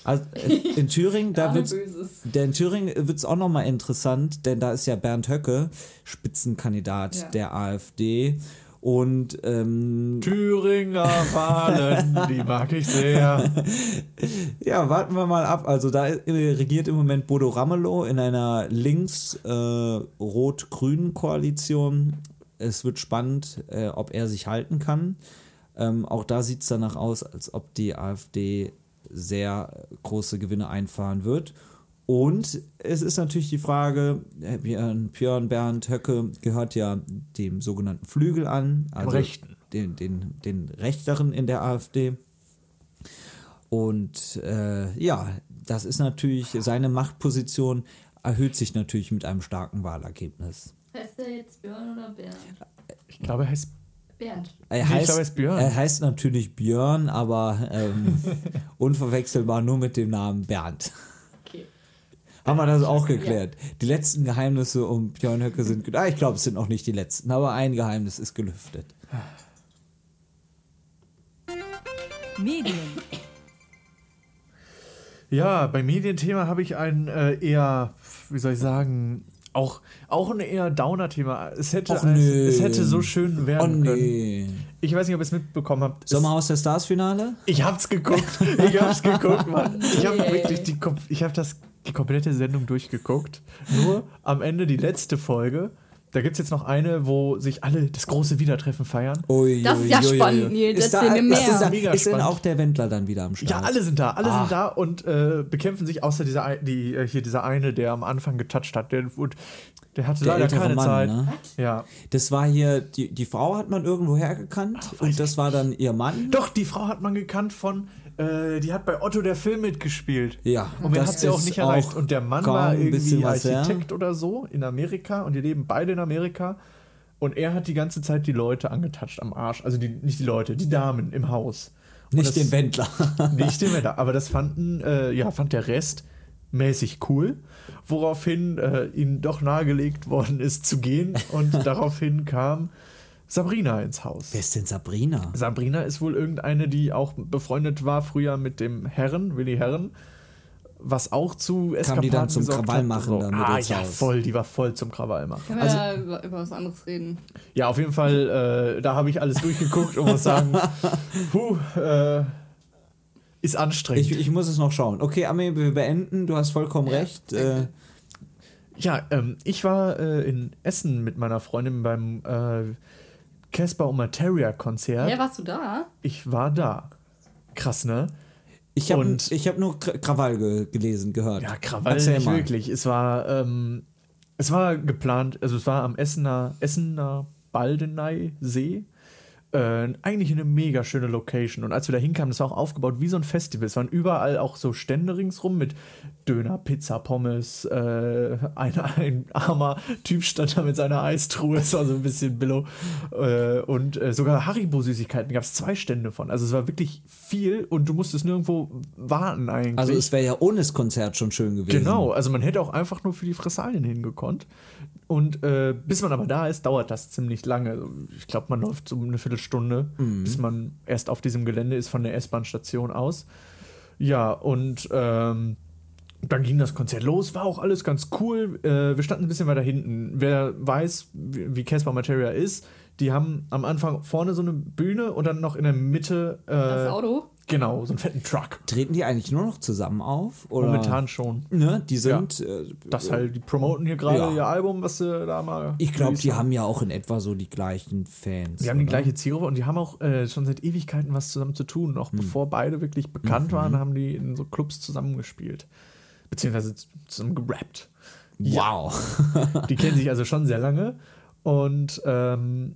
Speaker 1: Also, äh, [LAUGHS] in Thüringen, da
Speaker 4: Da
Speaker 1: wird
Speaker 4: Böses.
Speaker 1: der in Thüringen wird es auch nochmal interessant, denn da ist ja Bernd Höcke Spitzenkandidat
Speaker 4: Ja.
Speaker 1: der AfD. Und ähm,
Speaker 2: Thüringer Wahlen, [LAUGHS] die mag ich sehr. [LAUGHS]
Speaker 1: Ja, warten wir mal ab. Also da äh, regiert im Moment Bodo Ramelow in einer links-rot-grünen Koalition. Es wird spannend, äh, ob er sich halten kann. Ähm, auch da sieht es danach aus, als ob die AfD sehr große Gewinne einfahren wird. Und es ist natürlich die Frage, äh, Björn, Björn Bernd Höcke gehört ja dem sogenannten Flügel an, also
Speaker 2: Rechten.
Speaker 1: Den, den, den Rechteren in der AfD. Und äh, ja, das ist natürlich, seine Machtposition erhöht sich natürlich mit einem starken Wahlergebnis.
Speaker 4: Heißt der jetzt Björn oder Bernd?
Speaker 2: Ich glaube, er heißt
Speaker 4: Bernd.
Speaker 1: Er
Speaker 2: Nee, ich
Speaker 1: heißt,
Speaker 2: glaube, er ist Björn.
Speaker 1: er heißt natürlich Björn, aber ähm, [LAUGHS] unverwechselbar nur mit dem Namen Bernd.
Speaker 4: Okay.
Speaker 1: Haben wir das auch geklärt. Die letzten Geheimnisse um Björn Höcke sind, ah, ich glaube, es sind noch nicht die letzten, aber ein Geheimnis ist gelüftet.
Speaker 3: Medien,
Speaker 2: Ja, beim Medienthema habe ich ein äh, eher, wie soll ich sagen, auch, auch ein eher Downer-Thema. Es hätte,
Speaker 1: Och,
Speaker 2: ein,
Speaker 1: nö.
Speaker 2: es hätte so schön
Speaker 1: Oh
Speaker 2: werden können.
Speaker 1: nee.
Speaker 2: Ich weiß nicht, ob ihr es mitbekommen habt.
Speaker 1: Sommerhaus der Stars-Finale?
Speaker 2: Ich hab's geguckt. [LAUGHS] Ich hab's geguckt, Mann. Ich hab wirklich die, ich hab das, die komplette Sendung durchgeguckt. Nur am Ende die letzte Folge. Da gibt's jetzt noch eine, wo sich alle das große Wiedertreffen feiern.
Speaker 1: Ui,
Speaker 4: Das ist ja
Speaker 1: ui,
Speaker 4: spannend, Nils.
Speaker 1: Ist, da,
Speaker 4: mir
Speaker 1: ist,
Speaker 4: mehr.
Speaker 1: ist, da,
Speaker 2: Mega
Speaker 1: ist denn auch der Wendler dann wieder am Start?
Speaker 2: Ja, alle sind da, alle
Speaker 1: Ah.
Speaker 2: sind da und äh, bekämpfen sich, außer dieser, die, äh, hier dieser eine, der am Anfang getoucht hat. Der, der hatte
Speaker 1: Der
Speaker 2: leider keine
Speaker 1: Mann,
Speaker 2: Zeit.
Speaker 1: ne?
Speaker 2: Ja.
Speaker 1: Das war hier, die, die Frau hat man irgendwo hergekannt und das war dann ihr Mann.
Speaker 2: Doch, die Frau hat man gekannt von, äh, die hat bei Otto der Film mitgespielt.
Speaker 1: Ja,
Speaker 2: Und
Speaker 1: das
Speaker 2: hat sie auch nicht erreicht.
Speaker 1: auch
Speaker 2: Und der Mann war irgendwie. Architekt oder so in Amerika und die leben beide in Amerika. Und er hat die ganze Zeit die Leute angetatscht am Arsch. Also die, nicht die Leute, die Damen im Haus. Und
Speaker 1: Nicht
Speaker 2: das-
Speaker 1: den Wendler. [LAUGHS]
Speaker 2: Nicht den Wetter. Aber das fanden, äh, ja, fand der Rest mäßig cool. Woraufhin äh, ihnen doch nahegelegt worden ist zu gehen. Und [LAUGHS] daraufhin kam Sabrina ins Haus.
Speaker 1: Wer ist denn Sabrina?
Speaker 2: Sabrina ist wohl irgendeine, die auch befreundet war früher mit dem Herren, Willi Herren, was auch zu Eskapaden
Speaker 1: die dann zum Krawall machen dann mit
Speaker 2: ah, ja,
Speaker 1: Haus?
Speaker 2: voll, die war voll zum Krawall machen.
Speaker 4: Können wir
Speaker 1: Also-
Speaker 4: da über, über was anderes reden?
Speaker 2: Ja, auf jeden Fall, äh, da habe ich alles durchgeguckt und muss sagen, [LAUGHS] puh, äh, ist anstrengend.
Speaker 1: Ich, ich muss es noch schauen. Okay, Armee, wir beenden. Du hast vollkommen
Speaker 4: Ja,
Speaker 1: recht. Äh.
Speaker 2: Ja, ähm, ich war äh, in Essen mit meiner Freundin beim äh, Casper und Materia-Konzert.
Speaker 4: Ja, warst du da?
Speaker 2: Ich war da. Krass, ne?
Speaker 1: Ich habe
Speaker 2: Und-
Speaker 1: ich hab nur Kra- Krawall ge gelesen, gehört.
Speaker 2: Ja, Krawall
Speaker 1: Erzähl
Speaker 2: nicht
Speaker 1: mal.
Speaker 2: wirklich. Es war, ähm, es war geplant, also es war am Essener, Essener Baldeney-See. Äh, eigentlich eine mega schöne Location. Und als wir da hinkamen, das war auch aufgebaut wie so ein Festival. Es waren überall auch so Stände ringsrum mit Döner, Pizza, Pommes. Äh, ein, ein armer Typ stand da mit seiner Eistruhe. Es war so ein bisschen Billo. Äh, und äh, sogar Haribo-Süßigkeiten gab es zwei Stände von. Also es war wirklich viel und du musstest nirgendwo warten eigentlich.
Speaker 1: Also es wäre ja ohne das Konzert schon schön gewesen.
Speaker 2: Genau, also man hätte auch einfach nur für die Fressalien hingekonnt. Und äh, bis man aber da ist, dauert das ziemlich lange. Ich glaube, man läuft so eine Viertelstunde, bis man erst auf diesem Gelände ist von der S-Bahn-Station aus. Ja, und ähm, dann ging das Konzert los, war auch alles ganz cool. Äh, wir standen ein bisschen weiter hinten. Wer weiß, wie wie Casper Materia ist, die haben am Anfang vorne so eine Bühne und dann noch in der Mitte äh,
Speaker 4: Das Auto?
Speaker 2: Genau so einen fetten Truck.
Speaker 1: Treten die eigentlich nur noch zusammen auf? Oder?
Speaker 2: Momentan schon.
Speaker 1: Ne, die sind. Äh,
Speaker 2: Das halt, die promoten hier gerade
Speaker 1: Ja.
Speaker 2: ihr Album, was sie da mal.
Speaker 1: ich glaube, die haben ja auch in etwa so die gleichen Fans.
Speaker 2: Die haben die gleiche Zielgruppe und die haben auch äh, schon seit Ewigkeiten was zusammen zu tun. Auch bevor beide wirklich bekannt waren, haben die in so Clubs zusammengespielt. Beziehungsweise zusammen gerappt.
Speaker 1: Wow.
Speaker 2: Die kennen sich [LAUGHS] also schon sehr lange. Und ähm,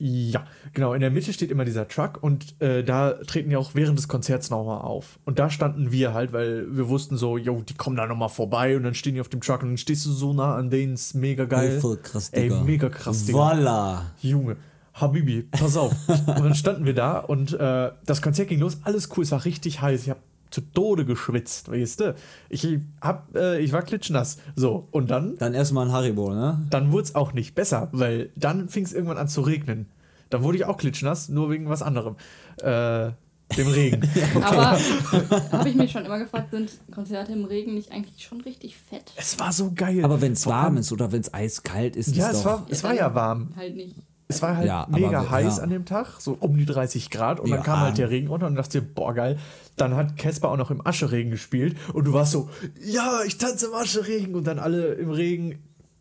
Speaker 2: ja, genau, in der Mitte steht immer dieser Truck und äh, da treten die auch während des Konzerts nochmal auf. Und da standen wir halt, weil wir wussten so, yo, die kommen da nochmal vorbei und dann stehen die auf dem Truck und dann stehst du so nah an denen, ist mega geil.
Speaker 1: Ey, voll krass,
Speaker 2: Ey,
Speaker 1: Digga.
Speaker 2: mega krass, Digga.
Speaker 1: Voila.
Speaker 2: Junge, Habibi, pass auf. [LAUGHS] und dann standen wir da und äh, das Konzert ging los, alles cool, es war richtig heiß. Ich habe zu Tode geschwitzt, weißt du? Ich, hab, äh, ich war klitschnass. So, und dann,
Speaker 1: Dann erstmal ein Haribo, ne?
Speaker 2: dann wurde es auch nicht besser, weil dann fing es irgendwann an zu regnen. Dann wurde ich auch klitschnass, nur wegen was anderem. Äh, dem Regen. [LAUGHS]
Speaker 4: Aber [LAUGHS] habe ich mich schon immer gefragt, sind Konzerte im Regen nicht eigentlich schon richtig fett?
Speaker 2: es war so geil.
Speaker 1: Aber wenn es warm ist oder wenn es eiskalt ist,
Speaker 2: Ja,
Speaker 1: ist
Speaker 2: es
Speaker 1: doch.
Speaker 2: war, es war ja warm.
Speaker 4: Halt nicht.
Speaker 2: Es war halt
Speaker 1: Ja,
Speaker 2: mega
Speaker 1: wir-
Speaker 2: heiß
Speaker 1: ja.
Speaker 2: an dem Tag, so um die 30 Grad. Und dann
Speaker 1: Ja.
Speaker 2: kam halt der Regen runter und dachte dir, boah, geil. Dann hat Casper auch noch im Ascheregen gespielt und du warst so, ja, ich tanze im Ascheregen. Und dann alle im Regen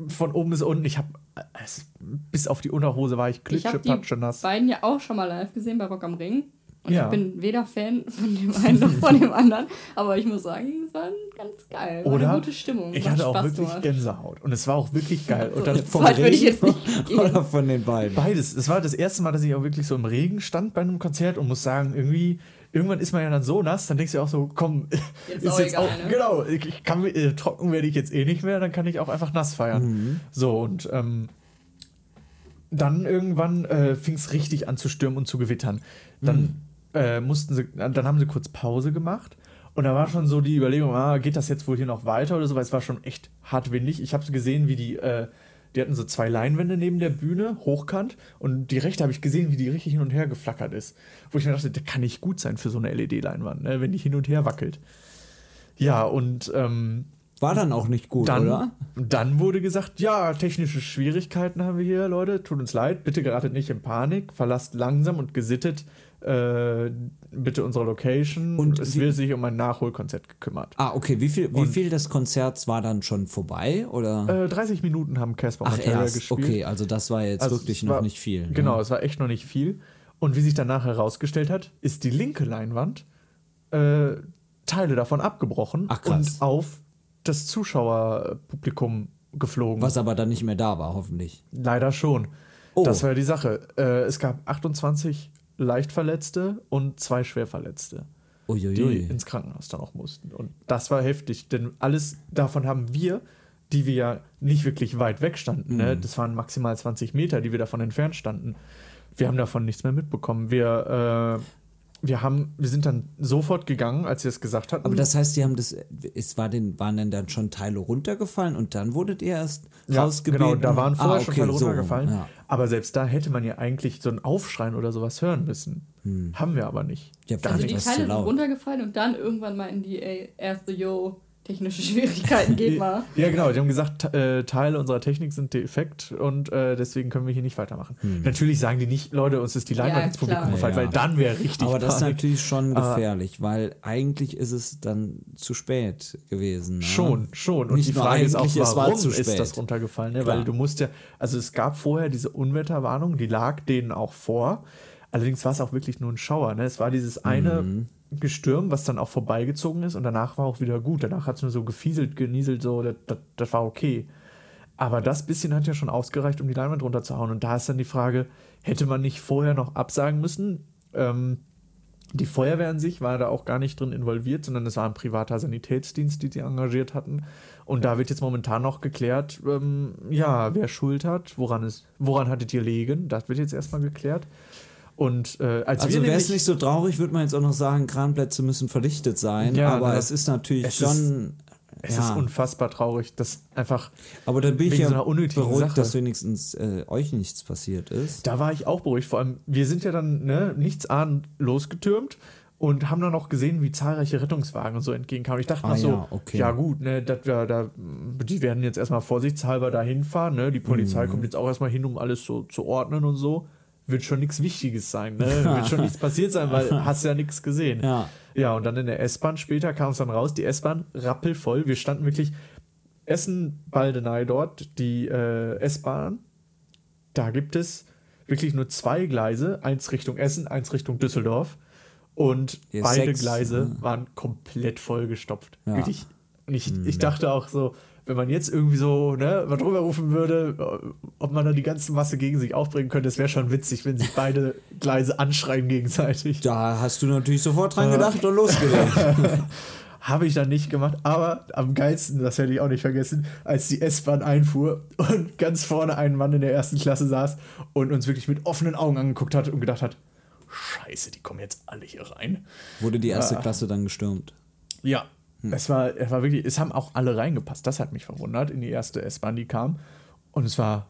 Speaker 2: von oben bis unten. Ich hab, es, bis auf die Unterhose war ich
Speaker 4: Ich habe die
Speaker 2: nass.
Speaker 4: beiden ja auch schon mal live gesehen bei Rock am Ring. Und
Speaker 2: Ja.
Speaker 4: ich bin weder Fan von dem einen noch von dem anderen. Aber ich muss sagen, es war ganz geil. War
Speaker 2: Oder
Speaker 4: eine gute Stimmung.
Speaker 2: ich
Speaker 4: Hat
Speaker 2: hatte auch wirklich
Speaker 4: gemacht.
Speaker 2: Gänsehaut. Und es war auch wirklich geil. Und dann
Speaker 4: So weit würde ich jetzt nicht [LAUGHS] gehen.
Speaker 1: oder von den beiden.
Speaker 2: Beides. Es war das erste Mal, dass ich auch wirklich so im Regen stand bei einem Konzert und muss sagen, irgendwie, irgendwann ist man ja dann so nass, dann denkst du auch so, komm, [LAUGHS]
Speaker 4: Jetzt
Speaker 2: ist
Speaker 4: auch
Speaker 2: jetzt
Speaker 4: egal,
Speaker 2: auch,
Speaker 4: ne?
Speaker 2: genau, ich kann, äh, trocken werde ich jetzt eh nicht mehr, dann kann ich auch einfach nass feiern.
Speaker 1: Mhm.
Speaker 2: So, und ähm, dann irgendwann äh, fing es richtig an zu stürmen und zu gewittern. Dann
Speaker 1: Mhm.
Speaker 2: Äh, mussten sie, dann haben sie kurz Pause gemacht. Und da war schon so die Überlegung, ah, geht das jetzt wohl hier noch weiter oder so, weil es war schon echt hart windig. Ich habe gesehen, wie die, äh, die hatten so zwei Leinwände neben der Bühne, hochkant, und die rechte habe ich gesehen, wie die richtig hin und her geflackert ist. Wo ich mir dachte, der kann nicht gut sein für so eine LED-Leinwand, ne, wenn die hin und her wackelt. Ja, und ähm,
Speaker 1: War dann auch nicht gut,
Speaker 2: dann,
Speaker 1: oder?
Speaker 2: dann wurde gesagt, ja, technische Schwierigkeiten haben wir hier, Leute, tut uns leid, bitte geratet nicht in Panik, verlasst langsam und gesittet äh, bitte unsere Location
Speaker 1: Und
Speaker 2: und es wird sich um ein Nachholkonzert gekümmert.
Speaker 1: Ah, okay. Wie viel, wie
Speaker 2: Und-
Speaker 1: viel des Konzerts war dann schon vorbei? Oder?
Speaker 2: Äh, 30 Minuten haben Casper
Speaker 1: Ach,
Speaker 2: Materia
Speaker 1: erst.
Speaker 2: gespielt.
Speaker 1: Okay, also das war jetzt
Speaker 2: Also
Speaker 1: wirklich
Speaker 2: war-
Speaker 1: noch nicht viel. ne?
Speaker 2: Genau, es war echt noch nicht viel. Und wie sich danach herausgestellt hat, ist die linke Leinwand äh, Teile davon abgebrochen
Speaker 1: Ach,
Speaker 2: und auf das Zuschauerpublikum geflogen.
Speaker 1: Was aber dann nicht mehr da war, hoffentlich.
Speaker 2: Leider schon.
Speaker 1: Oh.
Speaker 2: Das war die Sache. Äh, es gab 28 Leichtverletzte und zwei Schwerverletzte, die
Speaker 1: Uiuiui.
Speaker 2: ins Krankenhaus dann auch mussten. Und das war heftig, denn alles davon haben wir, die wir ja nicht wirklich weit weg standen,
Speaker 1: Mhm.
Speaker 2: ne? das waren maximal 20 Meter, die wir davon entfernt standen. Wir haben davon nichts mehr mitbekommen. Wir, äh, wir, haben, wir sind dann sofort gegangen, als sie es gesagt hatten.
Speaker 1: Aber das heißt, die haben das, es war den, waren denn dann schon Teile runtergefallen und dann wurdet ihr erst
Speaker 2: Ja,
Speaker 1: rausgebeten?
Speaker 2: genau, da waren vorher
Speaker 1: ah,
Speaker 2: schon
Speaker 1: okay,
Speaker 2: Teile
Speaker 1: so,
Speaker 2: runtergefallen.
Speaker 1: Ja.
Speaker 2: Aber selbst da hätte man ja eigentlich so ein Aufschreien oder sowas hören müssen. Haben wir aber nicht.
Speaker 1: Ja,
Speaker 2: Gar
Speaker 4: Also
Speaker 1: vielleicht
Speaker 4: die Teile sind runtergefallen und dann irgendwann meinten die, ey, erste Yo, technische Schwierigkeiten, geht [LAUGHS] mal.
Speaker 2: Ja, genau. Die haben gesagt, äh, Teile unserer Technik sind defekt und äh, deswegen können wir hier nicht weitermachen. Natürlich sagen die nicht, Leute, uns ist die Leinwand
Speaker 4: Ja,
Speaker 2: ins Publikum gefallen,
Speaker 1: Ja.
Speaker 2: weil dann wäre richtig
Speaker 1: Aber das ist natürlich schon
Speaker 2: Aber-
Speaker 1: gefährlich, weil eigentlich ist es dann zu spät gewesen. Ne?
Speaker 2: Schon, schon. Und
Speaker 1: Nicht
Speaker 2: die Frage ist auch, warum ist das runtergefallen? Ne? Weil du musst ja, also es gab vorher diese Unwetterwarnung, die lag denen auch vor. Allerdings war es auch wirklich nur ein Schauer. Ne? Es war dieses eine
Speaker 1: Mhm.
Speaker 2: Gestürm, was dann auch vorbeigezogen ist und danach war auch wieder gut. Danach hat es nur so gefieselt, genieselt, so, das, das, das war okay. Aber das bisschen hat ja schon ausgereicht, um die Leinwand runterzuhauen. Und da ist dann die Frage, hätte man nicht vorher noch absagen müssen? Ähm, die Feuerwehr an sich war da auch gar nicht drin involviert, sondern es war ein privater Sanitätsdienst, die sie engagiert hatten. Und da wird jetzt momentan noch geklärt, ähm, ja, wer Schuld hat, woran, es, woran hattet ihr legen? Das wird jetzt erstmal geklärt. Und äh, als
Speaker 1: Also wäre es nicht so traurig, würde man jetzt auch noch sagen, Kranplätze müssen verdichtet sein.
Speaker 2: Ja,
Speaker 1: aber es ist natürlich
Speaker 2: Es
Speaker 1: schon.
Speaker 2: es
Speaker 1: ja,
Speaker 2: ist unfassbar traurig, dass einfach,
Speaker 1: aber dann bin ich ja
Speaker 2: so
Speaker 1: beruhigt,
Speaker 2: Sache.
Speaker 1: dass wenigstens äh, euch nichts passiert ist.
Speaker 2: da war ich auch beruhigt. Vor allem, wir sind ja dann ne, nichts ahnend losgetürmt und haben dann noch gesehen, wie zahlreiche Rettungswagen und so entgegenkamen. Ich dachte
Speaker 1: Ah
Speaker 2: noch so,
Speaker 1: ja, okay.
Speaker 2: ja gut, ne, dat, da, da, die werden jetzt erstmal vorsichtshalber da hinfahren. Ne? Die Polizei
Speaker 1: Mhm.
Speaker 2: kommt jetzt auch erstmal hin, um alles so zu ordnen und so. Wird schon nichts Wichtiges sein, ne? [LAUGHS] Wird schon nichts passiert sein, weil [LAUGHS] hast ja nichts gesehen.
Speaker 1: Ja.
Speaker 2: Ja, und dann in der S-Bahn später kam es dann raus, die S-Bahn rappelvoll. Wir standen wirklich Essen-Baldenei dort, die äh, S-Bahn. Da gibt es wirklich nur zwei Gleise, eins Richtung Essen, eins Richtung Düsseldorf. Und beide
Speaker 1: sechs,
Speaker 2: Gleise
Speaker 1: ne?
Speaker 2: waren komplett vollgestopft.
Speaker 1: Ja.
Speaker 2: Wirklich. Und ich, ich dachte auch so, wenn man jetzt irgendwie so ne, mal drüber rufen würde, äh, ob man da die ganze Masse gegen sich aufbringen könnte, das wäre schon witzig, wenn sich beide [LAUGHS] Gleise anschreien gegenseitig.
Speaker 1: Da hast du natürlich sofort dran
Speaker 2: Äh.
Speaker 1: gedacht und losgelegt. [LAUGHS]
Speaker 2: Habe ich dann nicht gemacht, aber am geilsten, das werde ich auch nicht vergessen, als die S-Bahn einfuhr und ganz vorne ein Mann in der ersten Klasse saß und uns wirklich mit offenen Augen angeguckt hat und gedacht hat, scheiße, die kommen jetzt alle hier rein.
Speaker 1: Wurde die erste
Speaker 2: Ah.
Speaker 1: Klasse dann gestürmt.
Speaker 2: Ja. Es war, es war wirklich, es haben auch alle reingepasst. Das hat mich verwundert in die erste S-Bahn, die kam. Und es war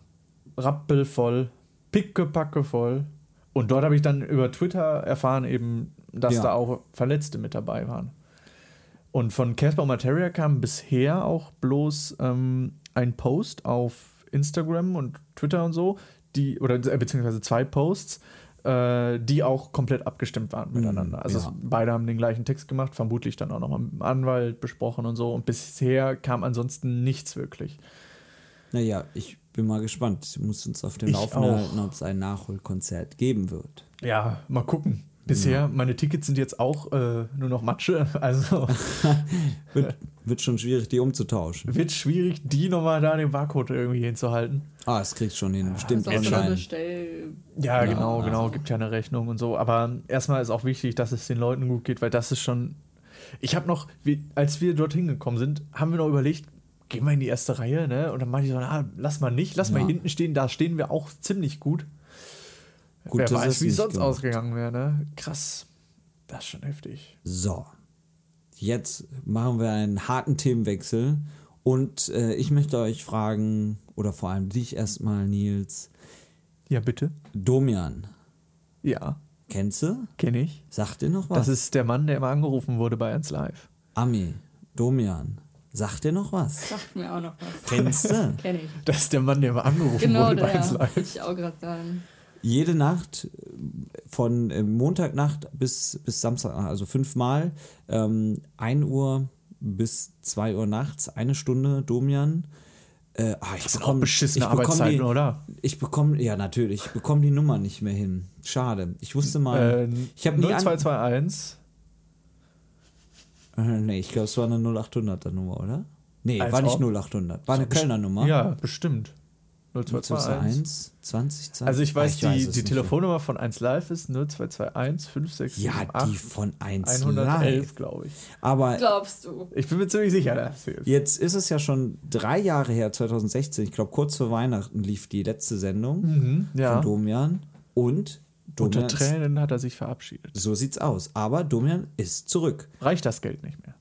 Speaker 2: rappelvoll, pickepacke voll. Und dort habe ich dann über Twitter erfahren, eben, dass
Speaker 1: Ja.
Speaker 2: da auch Verletzte mit dabei waren. Und von Casper Materia kam bisher auch bloß ähm, ein Post auf Instagram und Twitter und so, die, oder äh, beziehungsweise zwei Posts, äh, die auch komplett abgestimmt waren miteinander. Also
Speaker 1: ja.
Speaker 2: es, beide haben den gleichen Text gemacht, vermutlich dann auch nochmal mit dem Anwalt besprochen und so. Und bisher kam ansonsten nichts wirklich.
Speaker 1: Naja, ich bin mal gespannt. Ich muss uns auf den
Speaker 2: Ich
Speaker 1: Laufenden halten, ob es ein Nachholkonzert geben wird.
Speaker 2: Ja, mal gucken. Bisher, meine Tickets sind jetzt auch äh, nur noch Matsche. [LAUGHS] Also [LAUGHS]
Speaker 1: Wird, wird schon schwierig, die umzutauschen.
Speaker 2: wird schwierig, die nochmal da den Barcode irgendwie hinzuhalten.
Speaker 1: Ah, es kriegt schon hin. Stimmt,
Speaker 4: Das ist auch so eine
Speaker 1: online.
Speaker 4: Bestell.
Speaker 2: Ja,
Speaker 1: Ja,
Speaker 2: genau,
Speaker 1: ja.
Speaker 2: genau, gibt ja eine Rechnung und so. Aber erstmal ist auch wichtig, dass es den Leuten gut geht, weil das ist schon. Ich habe noch, wie, als wir dorthin gekommen sind, haben wir noch überlegt, gehen wir in die erste Reihe, ne? Und dann meinte ich so, na, lass mal nicht, lass mal
Speaker 1: Ja.
Speaker 2: hier hinten stehen, da stehen wir auch ziemlich gut.
Speaker 1: Gut,
Speaker 2: Wer weiß,
Speaker 1: es
Speaker 2: wie
Speaker 1: nicht
Speaker 2: sonst
Speaker 1: gemacht.
Speaker 2: ausgegangen wäre, ne? Krass. Das ist schon heftig.
Speaker 1: So, jetzt machen wir einen harten Themenwechsel und äh, ich möchte euch fragen, oder vor allem dich erstmal, Nils,
Speaker 2: Ja, bitte.
Speaker 1: Domian,
Speaker 2: Ja,
Speaker 1: kennst du?
Speaker 2: kenne ich.
Speaker 1: Sagt dir noch was?
Speaker 2: Das ist der Mann, der immer angerufen wurde bei 1 Live.
Speaker 1: Ami, Domian, sagt dir noch was?
Speaker 4: Sagt mir auch noch was.
Speaker 1: Kennst du? [LAUGHS]
Speaker 4: Kenn ich.
Speaker 2: Das ist der Mann, der immer angerufen
Speaker 4: Genau,
Speaker 2: wurde bei
Speaker 4: der.
Speaker 2: 1
Speaker 4: Wollte
Speaker 2: Live.
Speaker 4: ich auch gerade sagen.
Speaker 1: Jede Nacht von äh, Montagnacht bis, bis Samstag, also fünfmal, ähm, 1 Uhr bis 2 Uhr nachts, eine Stunde Domian. Äh, ah, ich
Speaker 2: Das sind auch
Speaker 1: bekomm-
Speaker 2: beschissene
Speaker 1: ich bekomm
Speaker 2: Arbeitszeiten,
Speaker 1: die,
Speaker 2: oder?
Speaker 1: Ich bekomme, ja natürlich, ich bekomme die Nummer nicht mehr hin. Schade. Ich wusste mal,
Speaker 2: Äh,
Speaker 1: ich habe nie an,
Speaker 2: 0221
Speaker 1: äh, Nee, ich glaube, es war eine 0800er Nummer, oder? Nee,
Speaker 2: Als
Speaker 1: war nicht
Speaker 2: ob.
Speaker 1: 0800. War eine Kölner Nummer.
Speaker 2: Ja, bestimmt. 0221.
Speaker 1: 0221, 20, 20.
Speaker 2: Also ich weiß,
Speaker 1: Ah,
Speaker 2: die,
Speaker 1: es
Speaker 2: die
Speaker 1: nicht mehr.
Speaker 2: Telefonnummer von 1 Live ist 0221 56
Speaker 1: Ja, die von 1
Speaker 2: 111,
Speaker 1: Live.
Speaker 2: glaube ich.
Speaker 1: Aber
Speaker 4: Glaubst du?
Speaker 2: Ich bin mir ziemlich sicher, dass sie ist.
Speaker 1: Jetzt ist es ja schon drei Jahre her, 2016. Ich glaube, kurz vor Weihnachten lief die letzte Sendung
Speaker 2: Mhm, ja.
Speaker 1: von Domian. Und
Speaker 2: Unter
Speaker 1: Domian ist,
Speaker 2: Tränen hat er sich verabschiedet.
Speaker 1: so sieht's aus. Aber Domian ist zurück. [LAUGHS]
Speaker 2: Reicht das Geld nicht mehr?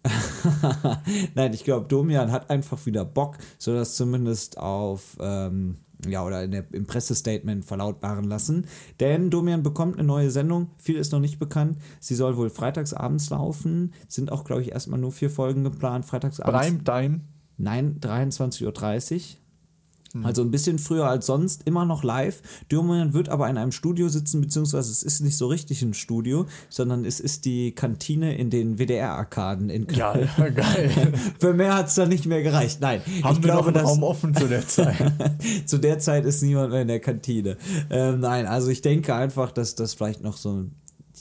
Speaker 1: Nein, ich glaube, Domian hat einfach wieder Bock, sodass zumindest auf ähm, ja, oder in der, im Pressestatement verlautbaren lassen. Denn Domian bekommt eine neue Sendung. Viel ist noch nicht bekannt. Sie soll wohl freitagsabends laufen. Sind auch, glaube ich, erstmal nur vier Folgen geplant. Freitagsabends.
Speaker 2: Prime Time.
Speaker 1: Nein, 23.30 Uhr. Also ein bisschen früher als sonst, immer noch live. Domian wird aber in einem Studio sitzen, beziehungsweise es ist nicht so richtig ein Studio, sondern es ist die Kantine in den WDR-Arkaden in Köln.
Speaker 2: Ja, [LAUGHS] geil. [LAUGHS]
Speaker 1: Für mehr hat es dann nicht mehr gereicht. Nein,
Speaker 2: Haben
Speaker 1: ich
Speaker 2: wir noch
Speaker 1: glaube,
Speaker 2: einen
Speaker 1: dass
Speaker 2: Raum offen zu der Zeit? [LAUGHS]
Speaker 1: zu der Zeit ist niemand mehr in der Kantine. Ähm, nein, also ich denke einfach, dass das vielleicht noch so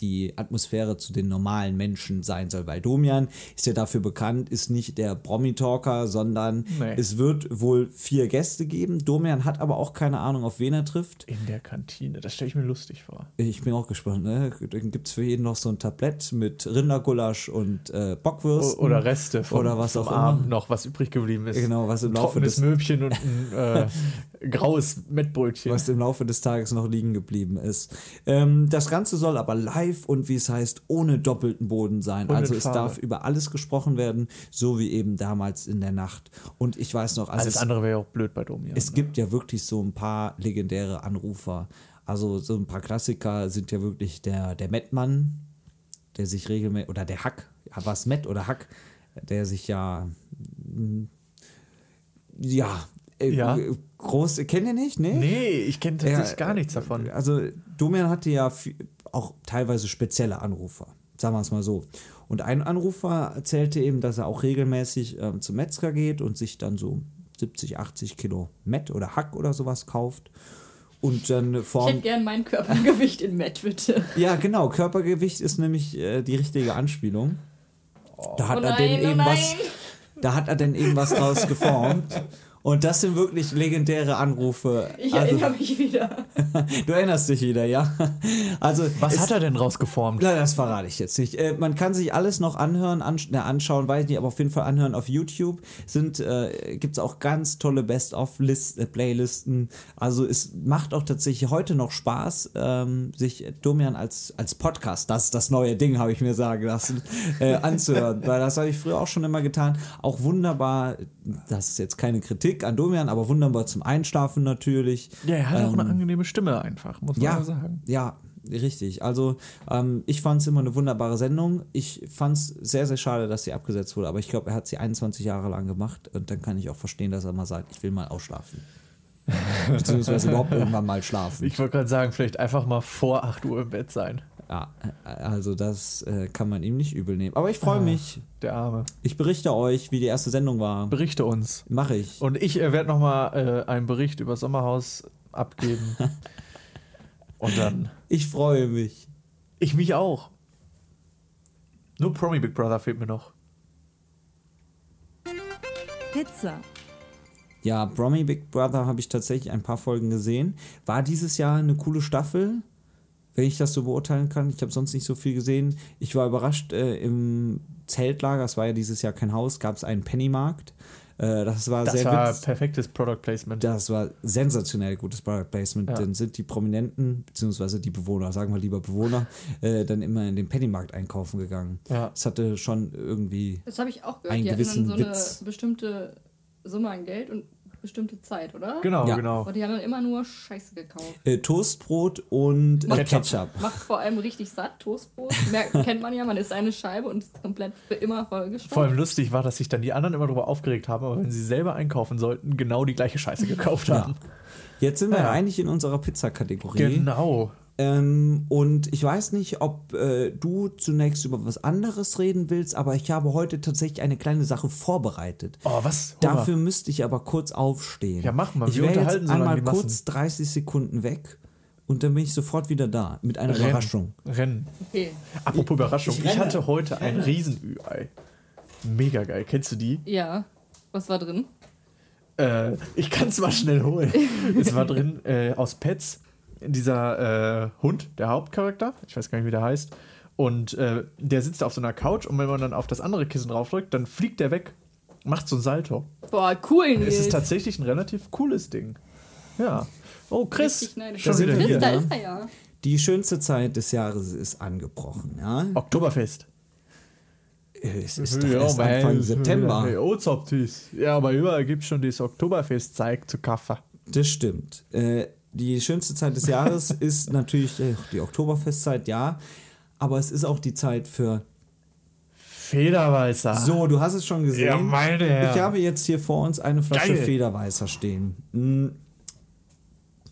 Speaker 1: die Atmosphäre zu den normalen Menschen sein soll, weil Domian ist ja dafür bekannt, ist nicht der Promi-Talker, sondern
Speaker 2: Nee.
Speaker 1: es wird wohl vier Gäste geben. Domian hat aber auch keine Ahnung, auf wen er trifft.
Speaker 2: In der Kantine, das stelle ich mir lustig vor.
Speaker 1: Ich bin auch gespannt, ne? Dann gibt es für jeden noch so ein Tablett mit Rindergulasch und äh, Bockwürsten.
Speaker 2: Oder Reste vom,
Speaker 1: Oder was
Speaker 2: vom
Speaker 1: auch
Speaker 2: Abend
Speaker 1: immer.
Speaker 2: noch, was übrig geblieben ist.
Speaker 1: Genau, was im Laufe des-
Speaker 2: Möbchen und ein äh, [LAUGHS] graues Mettbrötchen.
Speaker 1: was im Laufe des Tages noch liegen geblieben ist. Ähm, das Ganze soll aber live und wie es heißt, ohne doppelten Boden sein.
Speaker 2: Und
Speaker 1: also es
Speaker 2: Farbe.
Speaker 1: darf über alles gesprochen werden, so wie eben damals in der Nacht. Und ich weiß noch, also
Speaker 2: Alles
Speaker 1: es,
Speaker 2: andere wäre ja auch blöd bei Domian.
Speaker 1: es
Speaker 2: ne?
Speaker 1: gibt ja wirklich so ein paar legendäre Anrufer. Also so ein paar Klassiker sind ja wirklich der, der Mettmann, der sich regelmäßig, oder der Hack, was Mett oder Hack, der sich ja, mm, ja, äh,
Speaker 2: Ja.
Speaker 1: groß, kennt ihr nicht, ne?
Speaker 2: Nee, ich kenne tatsächlich
Speaker 1: Ja,
Speaker 2: gar nichts davon.
Speaker 1: Also Domian hatte ja auch teilweise spezielle Anrufer, sagen wir es mal so. Und ein Anrufer erzählte eben, dass er auch regelmäßig ähm, zum Metzger geht und sich dann so 70, 80 Kilo Mett oder Hack oder sowas kauft. Und dann
Speaker 4: Ich hätte
Speaker 1: formt.
Speaker 4: gern mein Körpergewicht in Matt, bitte. [LAUGHS]
Speaker 1: Ja, genau, Körpergewicht ist nämlich äh, die richtige Anspielung. Da hat
Speaker 4: Oh
Speaker 1: er
Speaker 4: nein,
Speaker 1: denn
Speaker 4: oh
Speaker 1: eben
Speaker 4: nein.
Speaker 1: was. Da hat er denn eben was draus geformt. [LAUGHS] Und das sind wirklich legendäre Anrufe.
Speaker 4: Ich
Speaker 1: Also,
Speaker 4: erinnere mich wieder. [LAUGHS]
Speaker 1: du erinnerst dich wieder, ja? Also,
Speaker 2: Was
Speaker 1: es-
Speaker 2: hat er denn rausgeformt?
Speaker 1: Na, das verrate ich jetzt nicht. Äh, man kann sich alles noch anhören, ansch na, anschauen, weiß ich nicht, aber auf jeden Fall anhören auf YouTube. Sind, äh, gibt es auch ganz tolle Best-of-Playlisten. Also es macht auch tatsächlich heute noch Spaß, ähm, sich Domian als, als Podcast, das ist das neue Ding, habe ich mir sagen lassen, äh, anzuhören. [LAUGHS] Weil das habe ich früher auch schon immer getan. Auch wunderbar, das ist jetzt keine Kritik an Domian, aber wunderbar zum Einschlafen natürlich.
Speaker 2: Ja, er hat auch eine
Speaker 1: Ähm,
Speaker 2: angenehme Stimme einfach, muss man
Speaker 1: ja,
Speaker 2: ja sagen.
Speaker 1: ja, richtig. Also ähm, ich fand es immer eine wunderbare Sendung. Ich fand es sehr, sehr schade, dass sie abgesetzt wurde, aber ich glaube, er hat sie 21 Jahre lang gemacht und dann kann ich auch verstehen, dass er mal sagt, ich will mal ausschlafen. [LAUGHS] Beziehungsweise überhaupt irgendwann mal schlafen.
Speaker 2: Ich wollte gerade sagen, vielleicht einfach mal vor 8 Uhr im Bett sein.
Speaker 1: Ja, also das äh, kann man ihm nicht übel nehmen. Aber ich freue
Speaker 2: Ah.
Speaker 1: mich.
Speaker 2: Der Arme.
Speaker 1: Ich berichte euch, wie die erste Sendung war.
Speaker 2: Berichte uns.
Speaker 1: Mache ich.
Speaker 2: Und ich äh, werde nochmal äh, einen Bericht über Sommerhaus abgeben. [LAUGHS] Und dann.
Speaker 1: Ich freue mich.
Speaker 2: Ich mich auch. Nur Promi Big Brother fehlt mir noch.
Speaker 3: Pizza.
Speaker 1: Ja, Promi Big Brother habe ich tatsächlich ein paar Folgen gesehen. War dieses Jahr eine coole Staffel, wenn ich das so beurteilen kann. Ich habe sonst nicht so viel gesehen. Ich war überrascht, äh, im Zeltlager, es war ja dieses Jahr kein Haus, gab es einen Pennymarkt. Äh, das war
Speaker 2: Das
Speaker 1: sehr
Speaker 2: war perfektes Product Placement.
Speaker 1: das war sensationell gutes Product Placement.
Speaker 2: Ja.
Speaker 1: Dann sind die Prominenten, beziehungsweise die Bewohner, sagen wir lieber Bewohner, äh, dann immer in den Pennymarkt einkaufen gegangen.
Speaker 2: Ja.
Speaker 1: Es hatte schon irgendwie
Speaker 4: Das habe ich auch gehört.
Speaker 1: Einen
Speaker 4: die hatten dann
Speaker 1: gewissen
Speaker 4: so
Speaker 1: Witz.
Speaker 4: eine bestimmte Summe an Geld und bestimmte Zeit, oder?
Speaker 2: Genau,
Speaker 1: Ja.
Speaker 2: genau.
Speaker 4: Und die haben dann immer nur Scheiße gekauft.
Speaker 1: äh, Toastbrot und äh,
Speaker 2: Ketchup.
Speaker 1: Ketchup.
Speaker 4: Macht vor allem richtig satt, Toastbrot. Merkt, [LAUGHS] kennt man ja, man isst eine Scheibe und ist komplett für immer vollgestopft.
Speaker 2: Vor allem lustig war, dass sich dann die anderen immer darüber aufgeregt haben, aber wenn sie selber einkaufen sollten, genau die gleiche Scheiße gekauft haben.
Speaker 1: Jetzt sind wir
Speaker 2: Ja.
Speaker 1: eigentlich in unserer Pizza-Kategorie.
Speaker 2: Genau.
Speaker 1: Ähm, und ich weiß nicht, ob äh, du zunächst über was anderes reden willst, aber ich habe heute tatsächlich eine kleine Sache vorbereitet.
Speaker 2: Oh, was? Mal.
Speaker 1: Dafür müsste ich aber kurz aufstehen.
Speaker 2: Ja, mach mal.
Speaker 1: Ich
Speaker 2: Wir
Speaker 1: wäre
Speaker 2: unterhalten
Speaker 1: jetzt
Speaker 2: so
Speaker 1: einmal kurz 30 Sekunden weg und dann bin ich sofort wieder da mit einer
Speaker 2: Rennen.
Speaker 1: Überraschung.
Speaker 2: Rennen.
Speaker 4: Okay.
Speaker 2: Apropos Überraschung.
Speaker 1: ich
Speaker 2: Ich, hatte heute ein Riesenü-Ei. Mega geil. Kennst du die?
Speaker 4: Ja. Was war drin?
Speaker 2: Äh, ich kann es mal schnell holen. [LAUGHS] es war drin äh, aus Pets dieser äh, Hund, der Hauptcharakter. Ich weiß gar nicht, wie der heißt. Und äh, der sitzt auf so einer Couch und wenn man dann auf das andere Kissen draufdrückt, dann fliegt der weg. Macht so ein Salto.
Speaker 4: Boah, cool,
Speaker 2: Es
Speaker 4: Nils.
Speaker 2: ist tatsächlich ein relativ cooles Ding. Ja. Oh, Chris. Schon
Speaker 1: Da sind
Speaker 2: wieder
Speaker 1: wir
Speaker 2: hier.
Speaker 4: Da
Speaker 1: ne?
Speaker 4: ist er ja.
Speaker 1: Die schönste Zeit des Jahres ist angebrochen. Ja?
Speaker 2: Oktoberfest.
Speaker 1: Es ist doch erst Anfang September.
Speaker 2: Ja, aber überall gibt es schon das Oktoberfest-Zeug zu kaufen.
Speaker 1: Das stimmt. Äh, die schönste Zeit des Jahres [LAUGHS] ist natürlich äh, die Oktoberfestzeit, ja. Aber es ist auch die Zeit für.
Speaker 2: Federweißer.
Speaker 1: So, du hast es schon gesehen.
Speaker 2: Ja, meine Herren.
Speaker 1: Ich habe jetzt hier vor uns eine Flasche
Speaker 2: Geil.
Speaker 1: Federweißer stehen.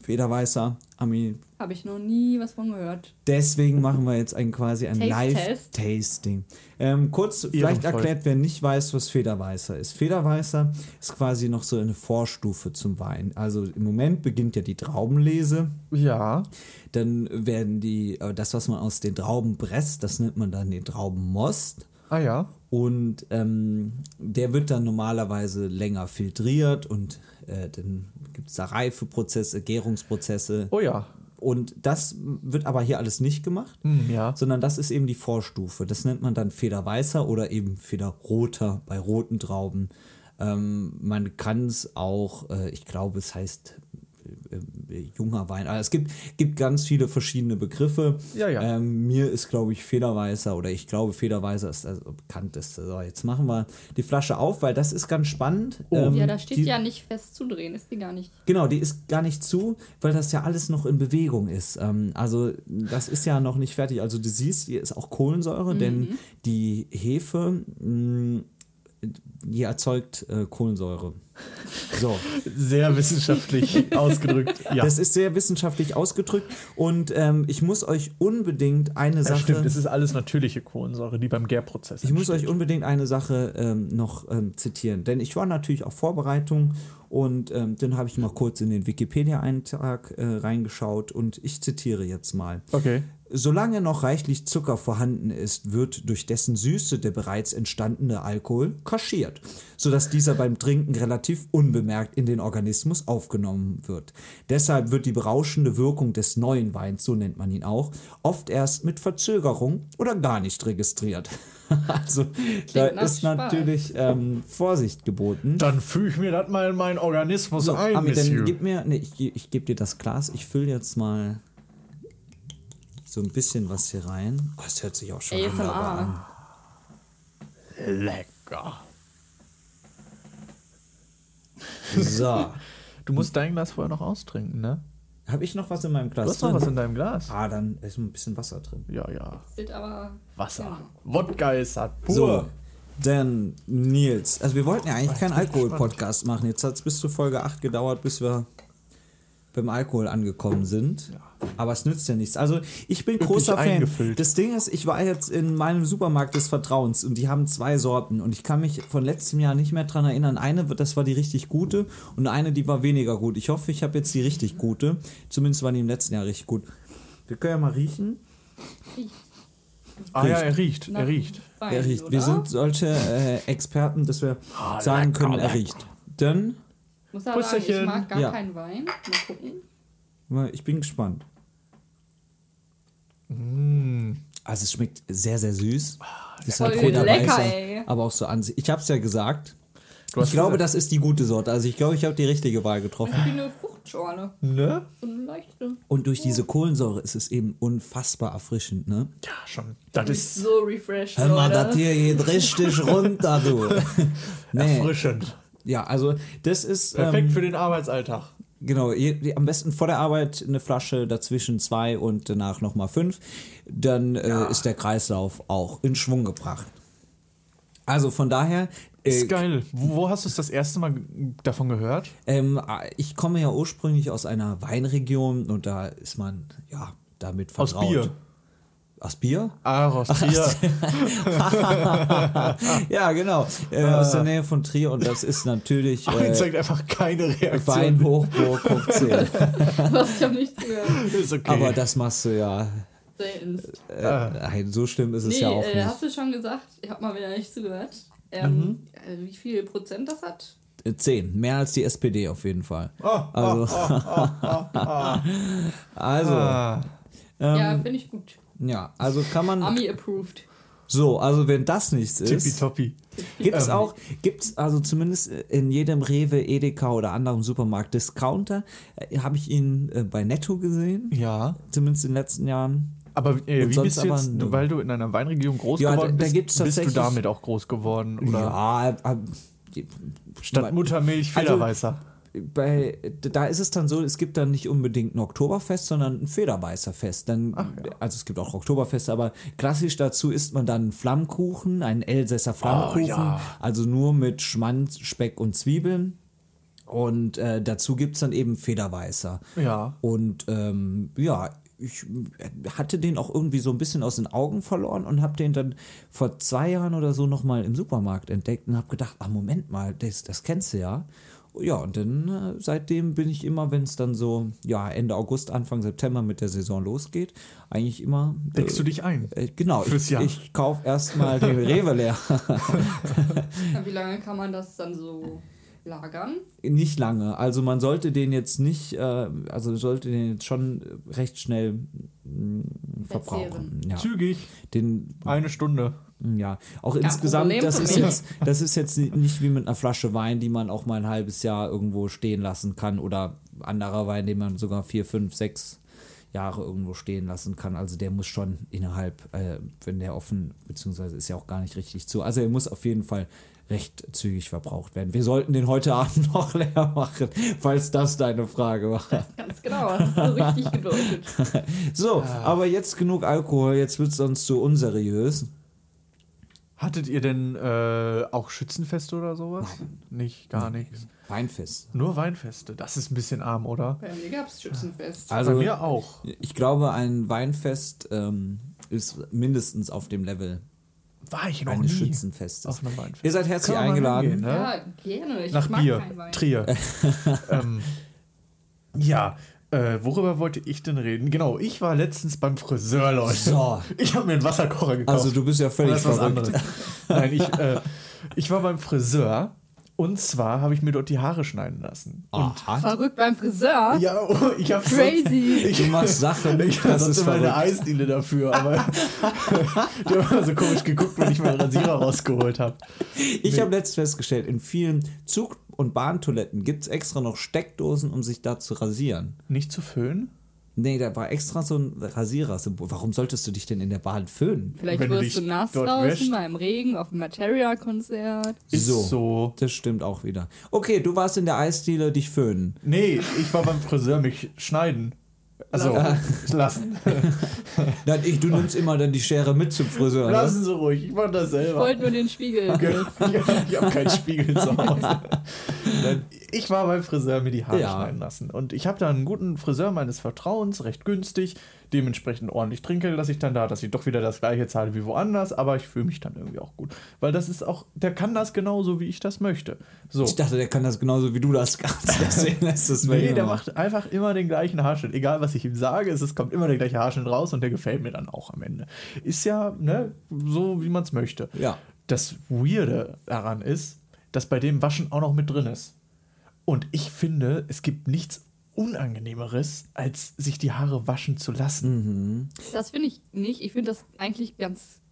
Speaker 1: Federweißer, Ami.
Speaker 4: Habe ich noch nie was von gehört.
Speaker 1: Deswegen machen wir jetzt ein quasi ein. Live-Tasting. Ähm, kurz vielleicht erklärt, wer nicht weiß, was Federweißer ist. Federweißer ist quasi noch so eine Vorstufe zum Wein. Also im Moment beginnt ja die Traubenlese.
Speaker 2: Ja.
Speaker 1: Dann werden die, äh, das, was man aus den Trauben presst, das nennt man dann den Traubenmost.
Speaker 2: Ah ja.
Speaker 1: Und ähm, der wird dann normalerweise länger filtriert und äh, dann gibt es da Reifeprozesse, Gärungsprozesse.
Speaker 2: Oh ja.
Speaker 1: Und das wird aber hier alles nicht gemacht,
Speaker 2: Hm, ja.
Speaker 1: sondern das ist eben die Vorstufe. Das nennt man dann Federweißer oder eben Federroter bei roten Trauben. Ähm, man kann es auch, äh, ich glaube, es heißt junger Wein. Also es gibt, gibt ganz viele verschiedene Begriffe.
Speaker 2: Ja, ja.
Speaker 1: Ähm, mir ist, glaube ich, Federweißer oder ich glaube, Federweißer ist das bekannteste. So, jetzt machen wir die Flasche auf, weil das ist ganz spannend. Ähm,
Speaker 4: ja, da steht
Speaker 1: die,
Speaker 4: ja nicht fest zu drehen, ist die gar nicht.
Speaker 1: Genau, die ist gar nicht zu, weil das ja alles noch in Bewegung ist. Ähm, also das ist ja noch nicht fertig. Also du siehst, hier ist auch Kohlensäure, denn die Hefe, mh, die erzeugt äh, Kohlensäure. So, [LAUGHS]
Speaker 2: Sehr wissenschaftlich [LAUGHS] ausgedrückt. Ja.
Speaker 1: das ist sehr wissenschaftlich ausgedrückt und ähm, ich muss euch unbedingt eine
Speaker 2: ja,
Speaker 1: Sache...
Speaker 2: stimmt, es ist alles natürliche Kohlensäure, die beim Gärprozess
Speaker 1: Ich muss euch unbedingt eine Sache ähm, noch ähm, zitieren, denn ich war natürlich auf Vorbereitung und ähm, dann habe ich mal kurz in den Wikipedia-Eintrag äh, reingeschaut und ich zitiere jetzt mal.
Speaker 2: Okay.
Speaker 1: Solange noch reichlich Zucker vorhanden ist, wird durch dessen Süße der bereits entstandene Alkohol kaschiert, sodass dieser beim Trinken relativ unbemerkt in den Organismus aufgenommen wird. Deshalb wird die berauschende Wirkung des neuen Weins, so nennt man ihn auch, oft erst mit Verzögerung oder gar nicht registriert. [LAUGHS] also da
Speaker 4: nach
Speaker 1: ist
Speaker 4: Spaß.
Speaker 1: natürlich ähm, Vorsicht geboten.
Speaker 2: Dann füge ich mir das mal in meinen Organismus
Speaker 1: So,
Speaker 2: ein,
Speaker 1: Ami,
Speaker 2: Monsieur.
Speaker 1: dann gib mir, nee, ich, ich gebe dir das Glas. Ich fülle jetzt mal so ein bisschen was hier rein. Oh, das hört sich auch schon wunderbar an.
Speaker 4: ASMR.
Speaker 2: Lecker.
Speaker 1: So,
Speaker 2: Du musst dein Glas vorher noch austrinken, ne?
Speaker 1: habe ich noch was in meinem Glas
Speaker 2: Du hast noch was in deinem Glas.
Speaker 1: ah, dann ist ein bisschen Wasser drin.
Speaker 2: Ja, ja.
Speaker 4: Sieht aber.
Speaker 2: Wasser. Wodka ist halt pur.
Speaker 1: So, denn Nils, also wir wollten ja eigentlich keinen Alkohol-Podcast machen. Jetzt hat es bis zur Folge 8 gedauert, bis wir beim Alkohol angekommen sind. Aber es nützt ja nichts. Also ich bin
Speaker 2: Üppig
Speaker 1: großer Fan.
Speaker 2: eingefüllt.
Speaker 1: Das Ding ist, ich war jetzt in meinem Supermarkt des Vertrauens und die haben zwei Sorten und ich kann mich von letztem Jahr nicht mehr dran erinnern. Eine, das war die richtig gute und eine, die war weniger gut. Ich hoffe, ich habe jetzt die richtig gute. Zumindest war die im letzten Jahr richtig gut. Wir können ja mal riechen.
Speaker 2: Ah ja, er riecht. Er riecht.
Speaker 4: Wein,
Speaker 1: Er riecht.
Speaker 4: Oder?
Speaker 1: Wir sind solche äh, Experten, dass wir
Speaker 2: Ah,
Speaker 1: sagen
Speaker 2: lecker,
Speaker 1: können, er riecht. Dann,
Speaker 4: Ich muss aber sagen, ich mag gar
Speaker 1: Ja.
Speaker 4: keinen Wein. Mal gucken.
Speaker 1: ich bin gespannt.
Speaker 2: Mm.
Speaker 1: Also es schmeckt sehr, sehr süß. Ist
Speaker 4: voll
Speaker 1: Federweißer,
Speaker 4: lecker, ey.
Speaker 1: aber auch so an sich. Ich habe es ja gesagt. Ich glaube, das ist die gute Sorte. Also ich glaube, ich habe die richtige Wahl getroffen.
Speaker 4: Wie eine Fruchtschorle.
Speaker 2: Ne?
Speaker 4: So eine leichte.
Speaker 1: Und durch diese Kohlensäure ist es eben unfassbar erfrischend, ne?
Speaker 2: Ja, schon. Das ist
Speaker 4: so refreshed.
Speaker 1: Hör mal, das hier geht richtig runter, du. [LAUGHS] nee.
Speaker 2: erfrischend.
Speaker 1: Ja, also das ist
Speaker 2: Perfekt
Speaker 1: ähm,
Speaker 2: für den Arbeitsalltag.
Speaker 1: genau, am besten vor der Arbeit eine Flasche, dazwischen zwei und danach nochmal fünf. Dann äh, ist der Kreislauf auch in Schwung gebracht. Also von daher,
Speaker 2: Ist
Speaker 1: äh,
Speaker 2: geil. Wo, wo hast du es das erste Mal davon gehört?
Speaker 1: ähm, ich komme ja ursprünglich aus einer Weinregion und da ist man ja damit
Speaker 2: Aus
Speaker 1: vertraut.
Speaker 2: Bier.
Speaker 1: Aus Bier?
Speaker 2: Ah, aus Trier. [LAUGHS]
Speaker 1: Ja, genau. Äh, aus der Nähe von Trier und das ist natürlich [LAUGHS]
Speaker 2: Ach,
Speaker 1: äh,
Speaker 2: zeigt einfach keine Reaktion.
Speaker 1: Weinhochburg hoch 10. [LAUGHS]
Speaker 4: Was ich hab nicht zugehört.
Speaker 2: Ist okay.
Speaker 1: Aber das machst du ja.
Speaker 4: Selten.
Speaker 1: Äh,
Speaker 2: Ah.
Speaker 1: nein, so schlimm ist es
Speaker 4: Nee,
Speaker 1: ja auch
Speaker 4: äh,
Speaker 1: nicht.
Speaker 4: hast du schon gesagt? Ich habe mal wieder nicht zugehört. Ähm, äh, wie viel Prozent das hat?
Speaker 1: Äh, Zehn. Mehr als die SPD auf jeden Fall.
Speaker 2: Ah,
Speaker 1: Also, also
Speaker 2: ah.
Speaker 4: ja,
Speaker 1: ähm,
Speaker 4: finde ich gut.
Speaker 1: Ja, also kann man.
Speaker 4: Ami approved.
Speaker 1: So, also wenn das nichts ist.
Speaker 2: Tippitoppi.
Speaker 1: Gibt es auch, gibt es also zumindest in jedem Rewe, Edeka oder anderen Supermarkt Discounter, äh, habe ich ihn äh, bei Netto gesehen,
Speaker 2: Ja.
Speaker 1: zumindest in den letzten Jahren.
Speaker 2: Aber äh, wie
Speaker 1: sonst
Speaker 2: bist du
Speaker 1: aber
Speaker 2: jetzt,
Speaker 1: nur-
Speaker 2: weil du in einer Weinregion groß
Speaker 1: Ja,
Speaker 2: geworden
Speaker 1: da- da
Speaker 2: bist,
Speaker 1: gibt's
Speaker 2: bist du damit auch groß geworden? Oder
Speaker 1: Ja, äh, äh,
Speaker 2: statt Muttermilch
Speaker 1: Also-
Speaker 2: Federweißer?
Speaker 1: Bei, da ist es dann so, es gibt dann nicht unbedingt ein Oktoberfest, sondern ein Federbeißerfest. Dann, Also es gibt auch Oktoberfeste, aber klassisch dazu isst man dann Flammkuchen, einen Elsässer Flammkuchen,
Speaker 2: ja.
Speaker 1: also nur mit Schmand, Speck und Zwiebeln. Und äh, dazu gibt es dann eben Federweißer.
Speaker 2: Ja.
Speaker 1: Und ähm, ja, ich hatte den auch irgendwie so ein bisschen aus den Augen verloren und habe den dann vor zwei Jahren oder so nochmal im Supermarkt entdeckt und habe gedacht, ah, Moment mal, das, das kennst du ja. Ja, und dann äh, seitdem bin ich immer, wenn es dann so, ja, Ende August, Anfang September mit der Saison losgeht, eigentlich immer.
Speaker 2: Deckst du dich ein?
Speaker 1: Äh, genau,
Speaker 2: Fürs
Speaker 1: ich,
Speaker 2: Jahr.
Speaker 1: ich kaufe erstmal den [LAUGHS] Rewe leer.
Speaker 4: Wie lange kann man das dann so lagern?
Speaker 1: Nicht lange. Also man sollte den jetzt nicht, äh, also sollte den jetzt schon recht schnell mh, verbrauchen. Ja.
Speaker 2: Zügig.
Speaker 1: Den,
Speaker 2: Eine Stunde.
Speaker 1: Ja, auch insgesamt,
Speaker 4: Problem
Speaker 1: das ist, jetzt, das ist jetzt nicht wie mit einer Flasche Wein, die man auch mal ein halbes Jahr irgendwo stehen lassen kann oder anderer Wein, den man sogar vier, fünf, sechs Jahre irgendwo stehen lassen kann. Also der muss schon innerhalb, äh, wenn der offen, beziehungsweise ist ja auch gar nicht richtig zu. Also er muss auf jeden Fall recht zügig verbraucht werden. Wir sollten den heute [LAUGHS] Abend noch leer machen, falls das deine Frage war. [LAUGHS]
Speaker 4: Ganz genau, hast du so richtig gedeutet. [LAUGHS]
Speaker 1: So, aber jetzt genug Alkohol, jetzt wird es sonst zu unseriös.
Speaker 2: Hattet ihr denn äh, auch Schützenfeste oder sowas? Nicht, gar nichts.
Speaker 1: Weinfest.
Speaker 2: Nur Weinfeste. Das ist ein bisschen arm, oder?
Speaker 4: Bei mir gab es Schützenfest.
Speaker 1: Also,
Speaker 2: Bei mir auch.
Speaker 1: ich glaube, ein Weinfest ähm, ist mindestens auf dem Level
Speaker 2: War ich noch
Speaker 1: eines
Speaker 2: nie
Speaker 1: Schützenfestes.
Speaker 2: auf einem Weinfest.
Speaker 1: Ihr seid herzlich eingeladen.
Speaker 2: hingehen, ne?
Speaker 4: Ja, gerne. Ich
Speaker 2: Nach
Speaker 4: mag
Speaker 2: Bier.
Speaker 4: keinen Wein.
Speaker 2: Trier. [LAUGHS] ähm, ja, äh, worüber wollte ich denn reden? Genau, ich war letztens beim Friseur, Leute.
Speaker 1: So.
Speaker 2: Ich habe mir einen Wasserkocher gekauft.
Speaker 1: Also du bist ja völlig
Speaker 2: Das ist was
Speaker 1: verrückt.
Speaker 2: Nein, ich, äh, ich war beim Friseur und zwar habe ich mir dort die Haare schneiden lassen.
Speaker 1: Aha.
Speaker 4: Verrückt beim Friseur?
Speaker 2: Ja, oh, ich habe
Speaker 4: Crazy.
Speaker 2: Ich,
Speaker 1: Du machst Sachen, [LAUGHS]
Speaker 2: ich
Speaker 1: das
Speaker 2: sonst
Speaker 1: ist
Speaker 2: immer eine. Eisdiele dafür, aber [LAUGHS] die haben immer so komisch geguckt, wenn ich meinen Rasierer rausgeholt habe.
Speaker 1: Ich habe letztens festgestellt, in vielen Zug- und Bahntoiletten gibt es extra noch Steckdosen, um sich da zu rasieren.
Speaker 2: Nicht zu föhnen?
Speaker 1: Nee, da war extra so ein Rasierer-Symbol. Warum solltest du dich denn in der Bahn föhnen?
Speaker 4: Vielleicht
Speaker 2: Wenn du
Speaker 4: wirst du
Speaker 2: dich
Speaker 4: nass draußen
Speaker 2: wäschst.
Speaker 4: beim Regen auf dem Materia-Konzert.
Speaker 1: So.
Speaker 2: so.
Speaker 1: Das stimmt auch wieder. Okay, du warst in der Eisdiele, dich föhnen.
Speaker 2: Nee, ich war beim Friseur mich schneiden. Also, lassen. [LAUGHS] [LAUGHS]
Speaker 1: Nein, ich, du nimmst immer dann die Schere mit zum Friseur.
Speaker 2: Lassen Sie ruhig, ich mach das
Speaker 4: Ich
Speaker 2: selber.
Speaker 4: wollte nur den Spiegel. [LAUGHS]
Speaker 2: ich habe keinen Spiegel zu Hause. Nein, Ich war beim Friseur mir die Haare
Speaker 1: Ja.
Speaker 2: schneiden lassen. Und ich habe da einen guten Friseur meines Vertrauens, recht günstig, dementsprechend ordentlich Trinkgeld lasse ich dann da, dass ich doch wieder das gleiche zahle wie woanders, aber ich fühle mich dann irgendwie auch gut. Weil das ist auch, der kann das genauso, wie ich das möchte. So.
Speaker 1: Ich dachte, der kann das genauso wie du das [LAUGHS] kannst. Deswegen das bei
Speaker 2: Nee, der macht einfach immer den gleichen Haarschnitt. Egal, was ich ihm sage, es kommt immer der gleiche Haarschnitt raus und der gefällt mir dann auch am Ende. Ist ja, ne, so wie man es möchte.
Speaker 1: Ja.
Speaker 2: Das Weirde daran ist, dass bei dem Waschen auch noch mit drin ist. Und ich finde, es gibt nichts Unangenehmeres, als sich die Haare waschen zu lassen.
Speaker 4: Das finde ich nicht. Ich finde das eigentlich ganz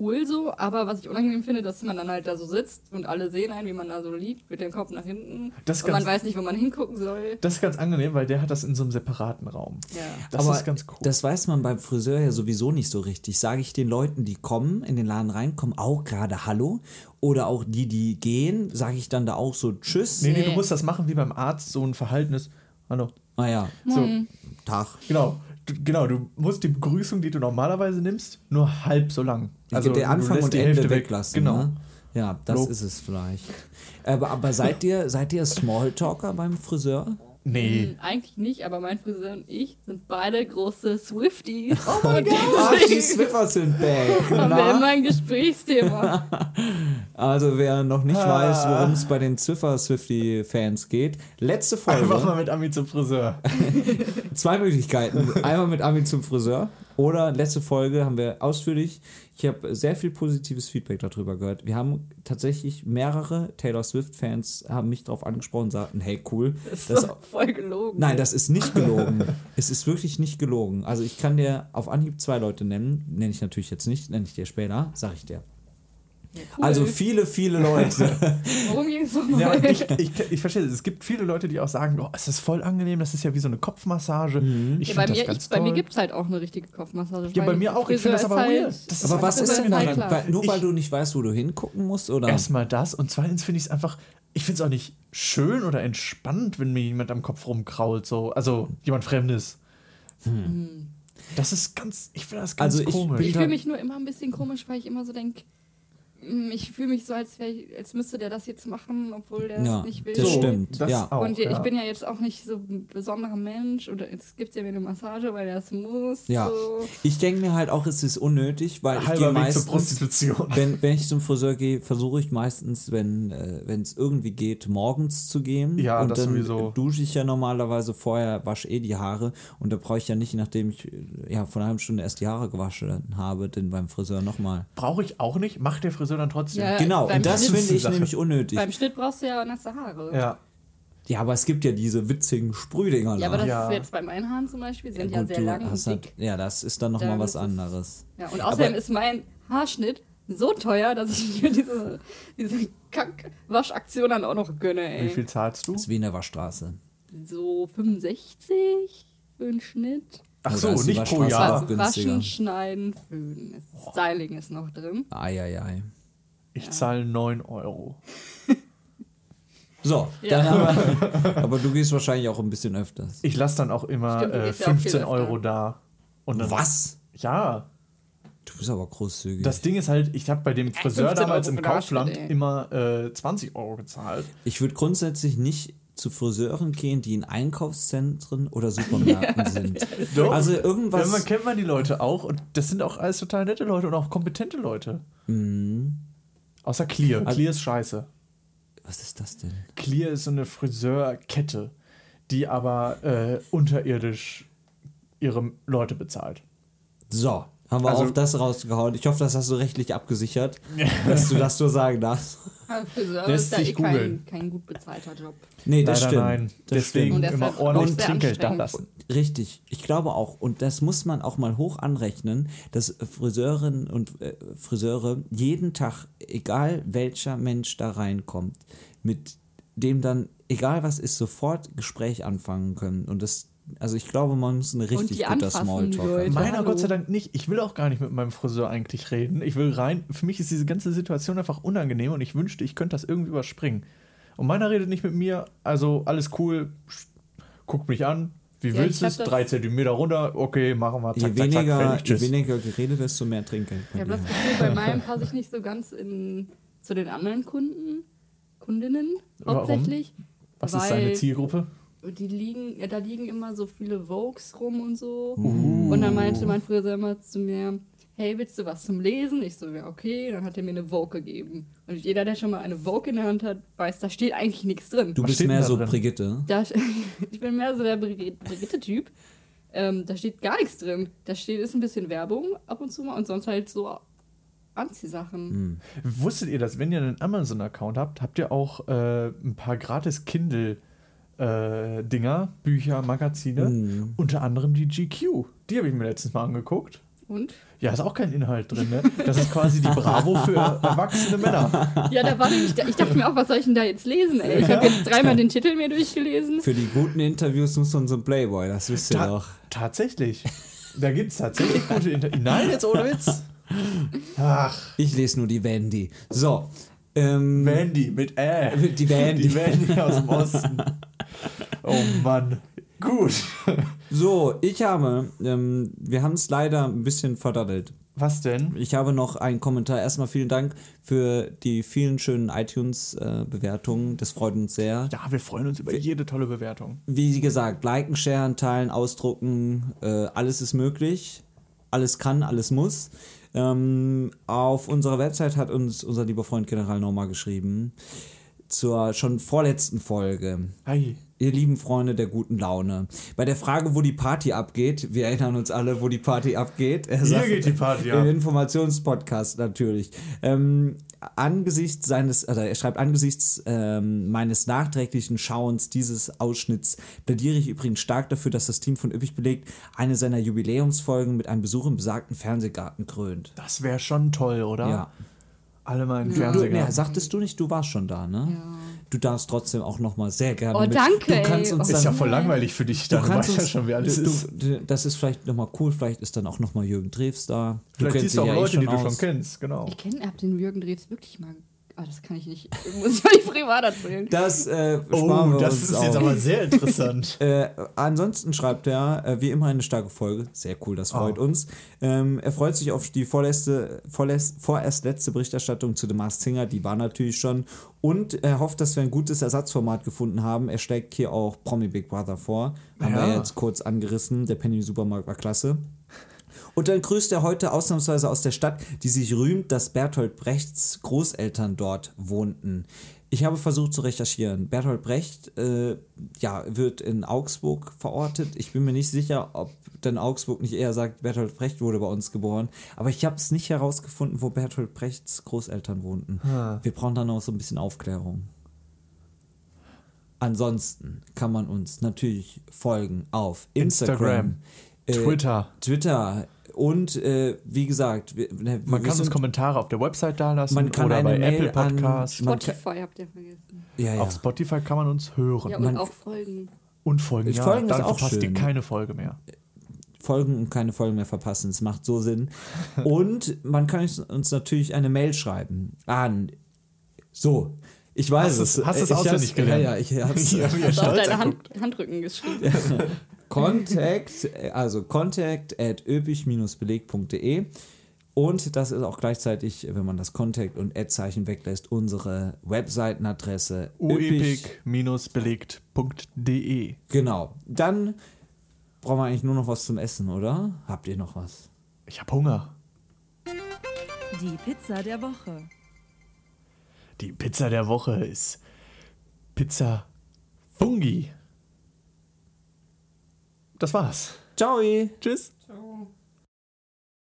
Speaker 4: cool so, aber was ich unangenehm finde, dass man dann halt da so sitzt und alle sehen einen, wie man da so liegt, mit dem Kopf nach hinten.
Speaker 2: Das ist
Speaker 4: und man weiß nicht, wo man hingucken soll.
Speaker 2: Das ist ganz angenehm, weil der hat das in so einem separaten Raum.
Speaker 4: Ja.
Speaker 2: Das
Speaker 1: Aber
Speaker 2: ist ganz cool.
Speaker 1: das weiß man beim Friseur ja sowieso nicht so richtig. Sage ich den Leuten, die kommen, in den Laden reinkommen, auch gerade Hallo? Oder auch die, die gehen, sage ich dann da auch so Tschüss?
Speaker 2: nee, nee, du musst das machen wie beim Arzt, so ein Verhaltenes. Hallo.
Speaker 1: Ah ja,
Speaker 2: So,
Speaker 1: Tag.
Speaker 2: Genau. Du, genau, du musst die Begrüßung, die du normalerweise nimmst, nur halb so lang.
Speaker 1: Also der Anfang und
Speaker 2: die
Speaker 1: Ende
Speaker 2: Hälfte weg.
Speaker 1: weglassen.
Speaker 2: Genau.
Speaker 1: Ne? Ja, das
Speaker 2: Lob.
Speaker 1: ist es vielleicht. Aber, aber seid ihr, seid ihr Smalltalker beim Friseur?
Speaker 2: Nee.
Speaker 4: Hm, Eigentlich nicht, aber mein Friseur und ich sind beide große Swifties. Oh mein [LAUGHS]
Speaker 1: Ach, die Swiffer sind back. [LAUGHS]
Speaker 4: Haben wir immer ein Gesprächsthema. [LAUGHS]
Speaker 1: Also wer noch nicht
Speaker 2: Ah.
Speaker 1: weiß, worum es bei den Zwiffer-Swifty-Fans geht, letzte
Speaker 2: Einfach
Speaker 1: Folge,
Speaker 2: mal mit Ami zum Friseur.
Speaker 1: zwei Möglichkeiten. Einmal mit Armin zum Friseur oder letzte Folge haben wir ausführlich, ich habe sehr viel positives Feedback darüber gehört. Wir haben tatsächlich mehrere Taylor Swift-Fans haben mich darauf angesprochen und sagten, hey cool,
Speaker 4: Das ist
Speaker 1: das
Speaker 4: voll gelogen.
Speaker 1: Nein, das ist nicht gelogen. [LAUGHS] es ist wirklich nicht gelogen. Also ich kann dir auf Anhieb zwei Leute nennen. Nenne ich natürlich jetzt nicht, nenne ich dir später, sag ich dir.
Speaker 4: Cool.
Speaker 1: Also viele, viele Leute. [LAUGHS]
Speaker 4: Worum ging es nochmal?
Speaker 2: Ja, ich, ich, ich verstehe, es gibt viele Leute, die auch sagen, oh, es ist voll angenehm, das ist ja wie so eine Kopfmassage. Ich
Speaker 4: Mhm. ja, bei
Speaker 2: finde
Speaker 4: mir,
Speaker 2: das ganz
Speaker 4: ich, bei mir gibt es halt auch eine richtige Kopfmassage.
Speaker 2: Ja, bei mir auch. Ich finde das aber
Speaker 4: ist
Speaker 2: weird.
Speaker 4: halt-
Speaker 2: Das
Speaker 1: Aber was ist denn
Speaker 4: halt
Speaker 1: daran?
Speaker 4: klar.
Speaker 1: Weil, nur weil
Speaker 2: Ich-
Speaker 1: du nicht weißt, wo du hingucken musst? Oder?
Speaker 2: Erstmal das und zweitens finde ich es einfach, ich finde es auch nicht schön oder entspannt, wenn mir jemand am Kopf rumkrault, so, also jemand Fremdes. Das ist ganz, ich finde das ganz
Speaker 1: Also ich
Speaker 2: komisch.
Speaker 4: Ich fühle mich nur immer ein bisschen komisch, weil ich immer so denke, ich fühle mich so, als, wär als müsste der das jetzt machen, obwohl der
Speaker 1: Ja,
Speaker 4: es nicht will.
Speaker 1: das stimmt.
Speaker 2: das
Speaker 1: ja.
Speaker 2: auch,
Speaker 4: Und ich
Speaker 2: ja.
Speaker 4: bin ja jetzt auch nicht so ein besonderer Mensch oder jetzt gibt es ja mir eine Massage, weil er es muss.
Speaker 1: Ja.
Speaker 4: So.
Speaker 1: Ich denke mir halt auch, es ist unnötig, weil ich gehe
Speaker 2: halber Weg zur
Speaker 1: meistens,
Speaker 2: Prostitution.
Speaker 1: wenn, wenn ich zum Friseur gehe, versuche ich meistens, wenn äh, wenn es irgendwie geht, morgens zu gehen.
Speaker 2: Ja,
Speaker 1: und
Speaker 2: das
Speaker 1: dann
Speaker 2: sowieso.
Speaker 1: dusche ich ja normalerweise vorher, wasche eh die Haare und da brauche ich ja nicht, nachdem ich ja vor einer halben Stunde erst die Haare gewaschen habe, denn beim Friseur nochmal.
Speaker 2: Brauche ich auch nicht, macht der Friseur dann trotzdem.
Speaker 4: Ja,
Speaker 1: Genau, und das finde ich
Speaker 2: Sache.
Speaker 1: nämlich unnötig.
Speaker 4: Beim Schnitt brauchst du ja nasse Haare.
Speaker 2: Ja.
Speaker 1: Ja, aber es gibt ja diese witzigen Sprühdinger.
Speaker 4: Ja, aber das
Speaker 2: Ja.
Speaker 4: ist jetzt beim Einhaaren zum Beispiel, sind ja,
Speaker 1: Gut,
Speaker 4: sehr
Speaker 1: du
Speaker 4: lang und
Speaker 1: halt,
Speaker 4: dick.
Speaker 1: ja, das ist dann nochmal was anderes.
Speaker 4: Ja, und außerdem
Speaker 1: Aber-
Speaker 4: ist mein Haarschnitt so teuer, dass ich mir diese, diese Kack-Waschaktion dann auch noch gönne,
Speaker 2: Wie
Speaker 4: ey.
Speaker 2: viel zahlst du?
Speaker 1: Das ist wie in der Waschstraße.
Speaker 4: So 65 für einen Schnitt.
Speaker 2: Ach so, nicht pro Jahr.
Speaker 4: Waschen, schneiden, föhnen. Styling ist noch drin.
Speaker 1: Eieiei.
Speaker 2: Ich zahle 9 Euro. [LAUGHS]
Speaker 1: So,
Speaker 4: Ja.
Speaker 1: dann haben wir, [LAUGHS] aber du gehst wahrscheinlich auch ein bisschen öfters.
Speaker 2: Ich lasse dann auch immer
Speaker 4: Stimmt,
Speaker 2: äh,
Speaker 4: gehst ja auch viel
Speaker 2: 15
Speaker 4: öfter.
Speaker 2: Euro da. Und dann,
Speaker 1: Was?
Speaker 2: Ja,
Speaker 1: Du bist aber großzügig.
Speaker 2: das Ding ist halt, ich habe bei dem Friseur
Speaker 4: 15
Speaker 2: damals
Speaker 4: Euro
Speaker 2: im Kaufland
Speaker 4: Arschtritt, ey.
Speaker 2: immer äh, 20 Euro gezahlt.
Speaker 1: ich würde grundsätzlich nicht zu Friseuren gehen, die in Einkaufszentren oder Supermärkten [LAUGHS] sind.
Speaker 2: Doch.
Speaker 1: Also
Speaker 2: Ja,
Speaker 1: irgendwas.
Speaker 2: man kennt man die Leute auch und das sind auch alles total nette Leute und auch kompetente Leute. Außer Clear.
Speaker 1: Also-
Speaker 2: Clear ist scheiße.
Speaker 1: was ist das denn?
Speaker 2: Clear ist so eine Friseurkette, die aber äh, unterirdisch ihre Leute bezahlt.
Speaker 1: So, haben wir
Speaker 2: Also-
Speaker 1: auch das rausgehauen. Ich hoffe, das hast du rechtlich abgesichert, [LAUGHS] dass du das so sagen darfst.
Speaker 4: Friseur ist
Speaker 2: sich
Speaker 4: eh kein, kein gut bezahlter Job.
Speaker 1: Nee, das
Speaker 2: Leider
Speaker 1: stimmt.
Speaker 2: nein.
Speaker 1: Das
Speaker 2: Deswegen
Speaker 1: stimmt.
Speaker 2: Immer ordentlich Trinkgeld da lassen.
Speaker 1: Richtig, ich glaube auch. Und das muss man auch mal hoch anrechnen, dass Friseurinnen und äh, Friseure jeden Tag, egal welcher Mensch da reinkommt, mit dem dann, egal was ist, sofort Gespräch anfangen können. Und das, also ich glaube, man muss ein richtig
Speaker 4: die
Speaker 1: guter Smalltalk haben.
Speaker 2: Meiner
Speaker 4: Hallo.
Speaker 2: Gott sei Dank nicht. Ich will auch gar nicht mit meinem Friseur eigentlich reden. Ich will rein. Für mich ist diese ganze Situation einfach unangenehm und ich wünschte, ich könnte das irgendwie überspringen. Und meiner redet nicht mit mir, also alles cool, guckt mich an. Wie
Speaker 4: Ja,
Speaker 2: willst du es? Drei Zentimeter runter, okay, machen wir.
Speaker 1: Je
Speaker 2: Zack, zack, zack,
Speaker 1: weniger,
Speaker 2: fertig,
Speaker 1: je weniger geredet, desto mehr Trinkgeld.
Speaker 4: Ich habe das Gefühl, bei meinem [LAUGHS] passe ich nicht so ganz in, zu den anderen Kunden, Kundinnen
Speaker 2: Warum?
Speaker 4: hauptsächlich.
Speaker 2: Was ist seine Zielgruppe?
Speaker 4: Die liegen, ja, da liegen immer so viele Vogues rum und so.
Speaker 2: Uh.
Speaker 4: Und dann meinte mein Friseur immer zu mir, hey, willst du was zum Lesen? Ich so, ja, okay. Dann hat er mir eine Vogue gegeben. Und jeder, der schon mal eine Vogue in der Hand hat, weiß, da steht eigentlich nichts drin.
Speaker 1: Du
Speaker 2: Was
Speaker 1: bist mehr so
Speaker 2: drin?
Speaker 1: Brigitte.
Speaker 4: Da, [LAUGHS] ich bin mehr so der Brigitte- Brigitte-Typ. Ähm, da steht gar nichts drin. Da steht, ist ein bisschen Werbung ab und zu mal und sonst halt so Anziehsachen.
Speaker 1: Hm.
Speaker 2: Wusstet ihr, dass wenn ihr einen Amazon-Account habt, habt ihr auch äh, ein paar gratis Kindle-Dinger, Bücher, Magazine,
Speaker 1: Hm.
Speaker 2: unter anderem die GQ. Die habe ich mir letztens mal angeguckt.
Speaker 4: Und?
Speaker 2: Ja, ist auch kein Inhalt drin, ne? Das ist quasi die Bravo für erwachsene Männer. [LAUGHS]
Speaker 4: Ja, da war nämlich, ich dachte mir auch, was soll ich denn da jetzt lesen, ey? Ich habe jetzt dreimal den Titel mir durchgelesen.
Speaker 1: Für die guten Interviews muss man so ein Playboy, das wisst ihr
Speaker 2: Ta
Speaker 1: doch.
Speaker 2: tatsächlich. Da gibt es tatsächlich gute Inter Nein, jetzt ohne Witz. Ach,
Speaker 1: Ich lese nur die Wendy. So. Ähm,
Speaker 2: Mandy mit Ä.
Speaker 1: Die Vandy.
Speaker 2: Die Vandy aus dem Osten. [LAUGHS] Oh Mann. Gut.
Speaker 1: So, ich habe, ähm, wir haben es leider ein bisschen verdaddelt.
Speaker 2: Was denn?
Speaker 1: Ich habe noch einen Kommentar. Erstmal vielen Dank für die vielen schönen iTunes-Bewertungen. das freut uns sehr.
Speaker 2: Ja, wir freuen uns über jede tolle Bewertung.
Speaker 1: Wie gesagt, liken, sharen, teilen, ausdrucken, äh, alles ist möglich. Alles kann, alles muss. Ähm, auf unserer Website hat uns unser lieber Freund General Norma geschrieben. Zur schon vorletzten Folge.
Speaker 2: Hi.
Speaker 1: Ihr lieben Freunde der guten Laune. Bei der Frage, wo die Party abgeht, wir erinnern uns alle, wo die Party abgeht. Er
Speaker 2: Hier geht die Party ab.
Speaker 1: Im Informationspodcast natürlich. Ähm, angesichts seines, also er schreibt, angesichts ähm, meines nachträglichen Schauens dieses Ausschnitts plädiere ich übrigens stark dafür, dass das Team von Üppig belegt eine seiner Jubiläumsfolgen mit einem Besuch im besagten Fernsehgarten krönt.
Speaker 2: Das wäre schon toll, oder?
Speaker 1: Ja.
Speaker 2: Alle mal in den
Speaker 1: Du, ja, sagtest du nicht, du warst schon da, ne?
Speaker 4: Ja.
Speaker 1: Du darfst trotzdem auch noch mal sehr gerne
Speaker 4: Oh,
Speaker 1: mit.
Speaker 4: danke,
Speaker 1: Du kannst
Speaker 4: ey.
Speaker 1: uns
Speaker 4: Oh,
Speaker 2: ist ja voll langweilig für dich,
Speaker 1: du
Speaker 2: dann
Speaker 1: kannst
Speaker 2: weißt ja schon, wer alles
Speaker 1: du,
Speaker 2: ist.
Speaker 1: Du, das ist vielleicht noch mal cool, vielleicht ist dann auch noch mal Jürgen Drews da.
Speaker 2: Vielleicht
Speaker 1: kennst
Speaker 2: siehst du auch
Speaker 1: ja eh
Speaker 2: Leute, die du
Speaker 1: aus.
Speaker 2: schon kennst, genau.
Speaker 4: Ich kenne, hab den Jürgen Drews wirklich mal. Ah, das kann ich nicht. Muss ich mal nicht privat erzählen.
Speaker 1: Das äh,
Speaker 2: Oh,
Speaker 1: sparen wir
Speaker 2: das
Speaker 1: uns
Speaker 2: ist jetzt
Speaker 1: auf.
Speaker 2: aber sehr interessant. [LAUGHS]
Speaker 1: Äh, ansonsten schreibt er, äh, wie immer eine starke Folge. Sehr cool, das freut
Speaker 2: Oh.
Speaker 1: uns. Ähm, er freut sich auf die vorletzte, vorletz, vorerst letzte Berichterstattung zu The Masked Singer. Die war natürlich schon. Und er hofft, dass wir ein gutes Ersatzformat gefunden haben. Er schlägt hier auch Promi Big Brother vor. Haben
Speaker 2: Ja.
Speaker 1: wir jetzt kurz angerissen. Der Penny Supermarkt war klasse. Und dann grüßt er heute ausnahmsweise aus der Stadt, die sich rühmt, dass Bertolt Brechts Großeltern dort wohnten. Ich habe versucht zu recherchieren. Bertolt Brecht äh, ja, wird in Augsburg verortet. Ich bin mir nicht sicher, ob denn Augsburg nicht eher sagt, Bertolt Brecht wurde bei uns geboren. Aber ich habe es nicht herausgefunden, wo Bertolt Brechts Großeltern wohnten. Wir brauchen da noch so ein bisschen Aufklärung. Ansonsten kann man uns natürlich folgen auf Instagram,
Speaker 2: Instagram, Twitter.
Speaker 1: Twitter und äh, wie gesagt, wir, ne,
Speaker 2: Man
Speaker 1: wir
Speaker 2: kann uns Kommentare auf der Website dalassen
Speaker 1: Man kann
Speaker 2: oder
Speaker 1: eine
Speaker 2: bei
Speaker 1: Mail
Speaker 2: Apple Podcasts.
Speaker 1: Man
Speaker 4: Spotify habt ihr vergessen.
Speaker 1: ja, ja.
Speaker 2: Auf Spotify kann man uns hören.
Speaker 4: Ja, und
Speaker 1: Man-
Speaker 4: auch folgen.
Speaker 2: Und folgen, ja.
Speaker 1: Folgen ist
Speaker 2: dann
Speaker 1: auch
Speaker 2: verpasst
Speaker 1: schön.
Speaker 2: ihr keine Folge mehr.
Speaker 1: folgen und keine Folgen mehr verpassen. Es macht so Sinn. [LAUGHS] Und man kann uns natürlich eine Mail schreiben an so. Ich weiß
Speaker 2: Hast
Speaker 1: es.
Speaker 2: hast du's
Speaker 1: Ich
Speaker 2: auswendig gelernt?
Speaker 1: Ja, ja, ich
Speaker 4: Hast du [LAUGHS] auf deine. Hand, Handrücken geschrieben. [LAUGHS]
Speaker 1: Contact, also contact at öpich-beleg.de und das ist auch gleichzeitig, wenn man das Contact und Ad-Zeichen weglässt, unsere Webseitenadresse
Speaker 2: uepic-belegt.de
Speaker 1: Genau. Dann brauchen wir eigentlich nur noch was zum Essen, oder? Habt ihr noch was?
Speaker 2: Ich hab Hunger.
Speaker 3: Die Pizza der Woche.
Speaker 2: Die Pizza der Woche ist Pizza Fungi. Das war's.
Speaker 1: Ciao!
Speaker 2: Tschüss.